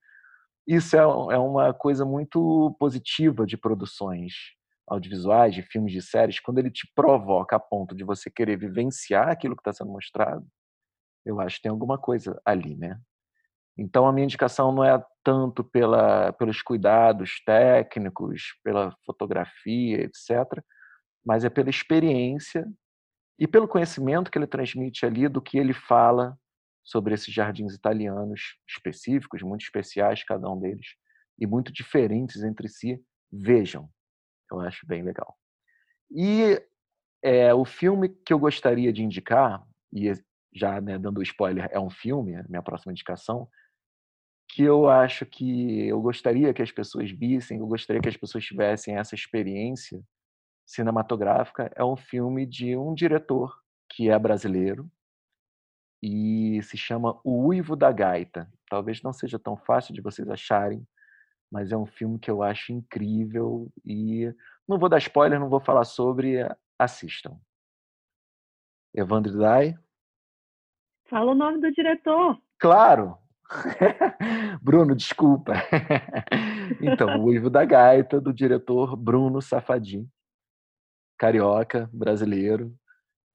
isso é, é uma coisa muito positiva de produções audiovisuais, de filmes, de séries, quando ele te provoca a ponto de você querer vivenciar aquilo que está sendo mostrado, eu acho que tem alguma coisa ali, né? Então, a minha indicação não é tanto pela, pelos cuidados técnicos, pela fotografia, etc., mas é pela experiência e pelo conhecimento que ele transmite ali do que ele fala sobre esses jardins italianos específicos, muito especiais cada um deles, e muito diferentes entre si. Vejam, eu acho bem legal. E é, o filme que eu gostaria de indicar, e já né, dando spoiler, é um filme, a minha próxima indicação, que eu acho que eu gostaria que as pessoas vissem, eu gostaria que as pessoas tivessem essa experiência cinematográfica, é um filme de um diretor que é brasileiro e se chama O Uivo da Gaita. Talvez não seja tão fácil de vocês acharem, mas é um filme que eu acho incrível e não vou dar spoiler, não vou falar sobre, assistam. Evandro Dai. Fala o nome do diretor. Claro, Bruno, desculpa. então, o Ivo da Gaita, do diretor Bruno Safadim, carioca, brasileiro,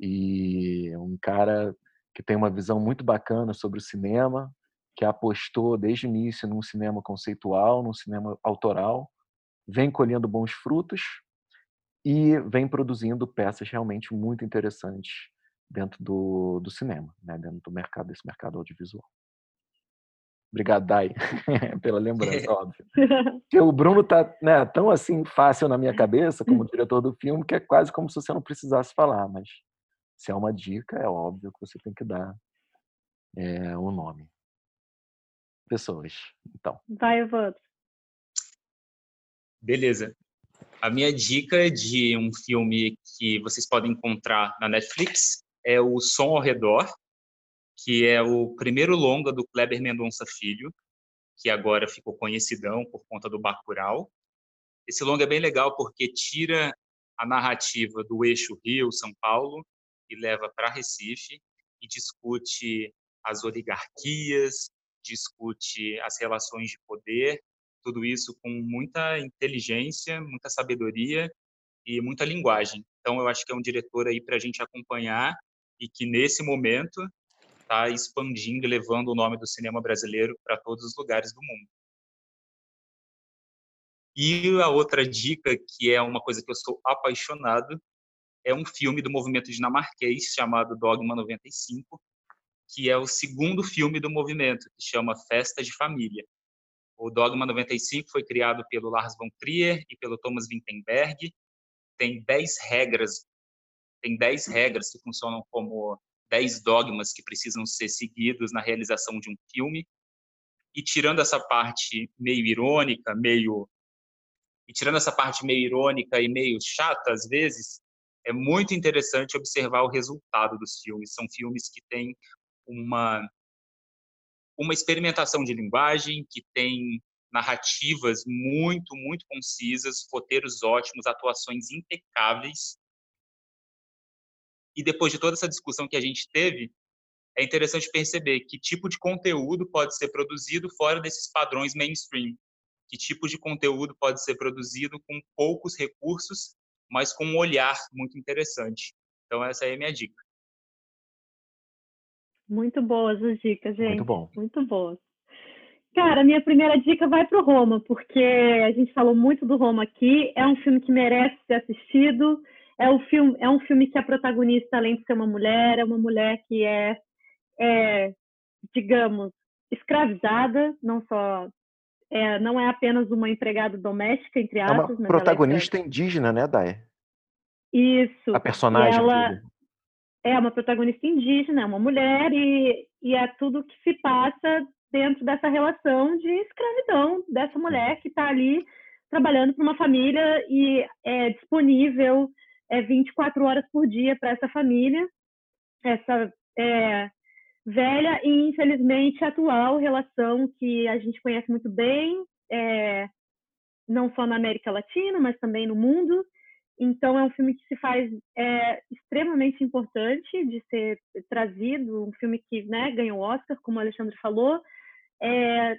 e um cara que tem uma visão muito bacana sobre o cinema, que apostou desde o início num cinema conceitual, num cinema autoral, vem colhendo bons frutos e vem produzindo peças realmente muito interessantes dentro do, do cinema, né? dentro do mercado, desse mercado audiovisual. Obrigado, Dai, pela lembrança, óbvio. Porque o Bruno tá né, tão assim fácil na minha cabeça como diretor do filme que é quase como se você não precisasse falar, mas se é uma dica, é óbvio que você tem que dar é, um nome. Pessoas, então. Vai, Evandro. Beleza. A minha dica de um filme que vocês podem encontrar na Netflix é o Som ao Redor, que é o primeiro longa do Kleber Mendonça Filho, que agora ficou conhecidão por conta do Bacurau. Esse longa é bem legal porque tira a narrativa do eixo Rio-São Paulo e leva para Recife e discute as oligarquias, discute as relações de poder, tudo isso com muita inteligência, muita sabedoria e muita linguagem. Então, eu acho que é um diretor aí para a gente acompanhar e que nesse momento está expandindo e levando o nome do cinema brasileiro para todos os lugares do mundo. E a outra dica, que é uma coisa que eu sou apaixonado, é um filme do movimento dinamarquês chamado Dogma 95, que é o segundo filme do movimento, que chama Festa de Família. O Dogma 95 foi criado pelo Lars von Trier e pelo Thomas Vinterberg. Tem 10 regras, tem 10 regras que funcionam como 10 dogmas que precisam ser seguidos na realização de um filme. E tirando essa parte meio irônica, meio e tirando essa parte meio irônica e meio chata às vezes, é muito interessante observar o resultado dos filmes. São filmes que têm uma uma experimentação de linguagem, que tem narrativas muito, muito concisas, roteiros ótimos, atuações impecáveis. E depois de toda essa discussão que a gente teve, é interessante perceber que tipo de conteúdo pode ser produzido fora desses padrões mainstream. Que tipo de conteúdo pode ser produzido com poucos recursos, mas com um olhar muito interessante. Então, essa é a minha dica. Muito boas as dicas, gente. Muito bom. Muito boas. Cara, minha primeira dica vai para o Roma, porque a gente falou muito do Roma aqui. É um filme que merece ser assistido. É um filme, é um filme que a protagonista, além de ser uma mulher, é uma mulher que é, é digamos, escravizada, não só é, não é apenas uma empregada doméstica, entre aspas. É uma protagonista é indígena, né, Daé? Isso. A personagem. Ela, é uma protagonista indígena, é uma mulher, e, e é tudo que se passa dentro dessa relação de escravidão dessa mulher que está ali trabalhando para uma família e é disponível é, 24 horas por dia para essa família, essa é, velha e infelizmente atual relação que a gente conhece muito bem, é, não só na América Latina, mas também no mundo, então, é um filme que se faz é, extremamente importante de ser trazido, um filme que né, ganhou Oscar, como o Alexandre falou. É,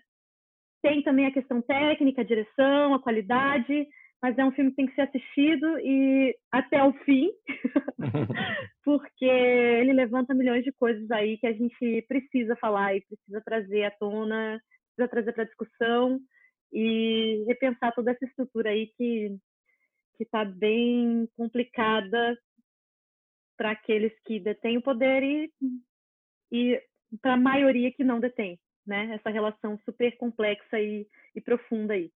tem também a questão técnica, a direção, a qualidade, mas é um filme que tem que ser assistido e até o fim, porque ele levanta milhões de coisas aí que a gente precisa falar e precisa trazer à tona, precisa trazer para discussão e repensar toda essa estrutura aí que que está bem complicada para aqueles que detêm o poder e, e para a maioria que não detém, né? Essa relação super complexa e, e, profunda aí.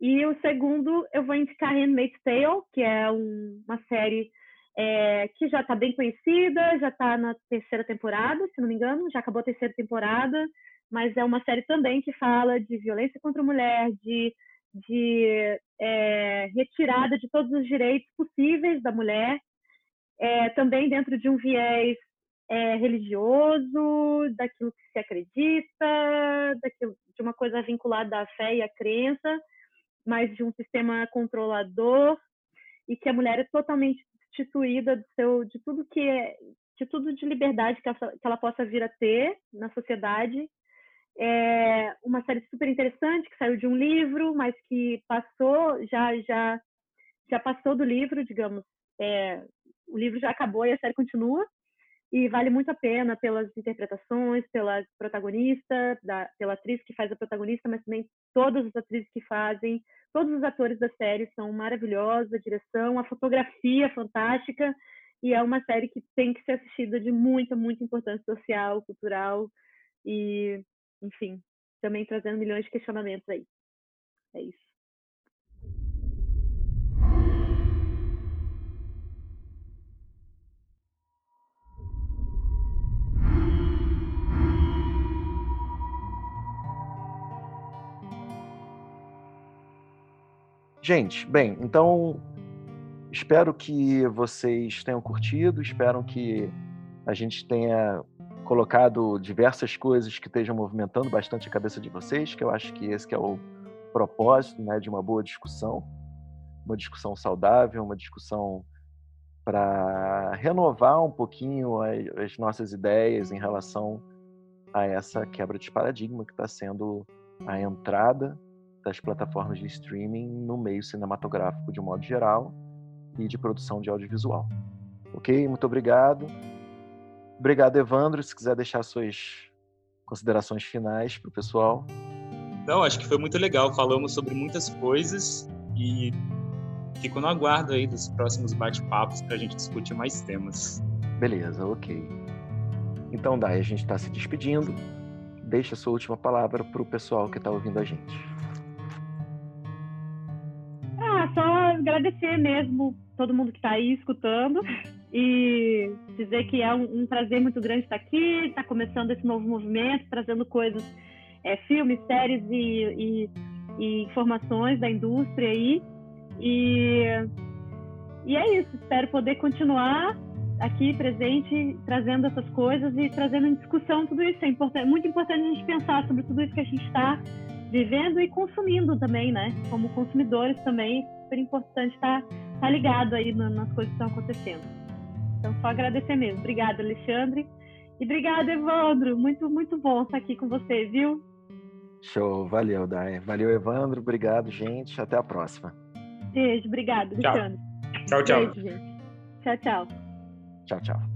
E o segundo, eu vou indicar Handmaid's Tale, que é um, uma série é, que já está bem conhecida, já está na terceira temporada, se não me engano, já acabou a terceira temporada, mas é uma série também que fala de violência contra a mulher, de de é, retirada de todos os direitos possíveis da mulher, é, também dentro de um viés é, religioso, daquilo que se acredita, daquilo, de uma coisa vinculada à fé e à crença, mas de um sistema controlador e que a mulher é totalmente destituída do seu, de tudo que é, de tudo de liberdade que ela, que ela possa vir a ter na sociedade é uma série super interessante que saiu de um livro, mas que passou, já já já passou do livro, digamos. É, o livro já acabou e a série continua e vale muito a pena pelas interpretações, pela protagonista, da, pela atriz que faz a protagonista, mas também todas as atrizes que fazem, todos os atores da série são maravilhosos, a direção, a fotografia fantástica e é uma série que tem que ser assistida de muita, muita importância social, cultural e enfim, também trazendo milhões de questionamentos aí. É isso. Gente, bem, então espero que vocês tenham curtido, espero que a gente tenha colocado diversas coisas que estejam movimentando bastante a cabeça de vocês, que eu acho que esse que é o propósito né, de uma boa discussão, uma discussão saudável, uma discussão para renovar um pouquinho as, as, nossas ideias em relação a essa quebra de paradigma que está sendo a entrada das plataformas de streaming no meio cinematográfico de modo geral e de produção de audiovisual. Ok? Muito obrigado. Obrigado, Evandro. Se quiser deixar suas considerações finais para o pessoal. Não, acho que foi muito legal. Falamos sobre muitas coisas e fico no aguardo aí dos próximos bate-papos para a gente discutir mais temas. Beleza, ok. Então, Dai, a gente está se despedindo. Deixa a sua última palavra para o pessoal que está ouvindo a gente. Agradecer mesmo todo mundo que está aí escutando e dizer que é um, um, prazer muito grande estar aqui, estar tá começando esse novo movimento, trazendo coisas, é, filmes, séries e, e, e, informações da indústria aí. E, e é isso, espero poder continuar aqui presente, trazendo essas coisas e trazendo em discussão tudo isso. É importante, muito importante a gente pensar sobre tudo isso que a gente está vivendo e consumindo também, né? Como consumidores também, super importante estar tá, tá ligado aí nas coisas que estão acontecendo. Então, só agradecer mesmo. Obrigada, Alexandre. E obrigada, Evandro. Muito, muito bom estar aqui com você, viu? Show. Valeu, Dai. Valeu, Evandro. Obrigado, gente. Até a próxima. Beijo. Obrigado, Alexandre. Tchau, tchau. Beijo, gente. Tchau, tchau. Tchau, tchau.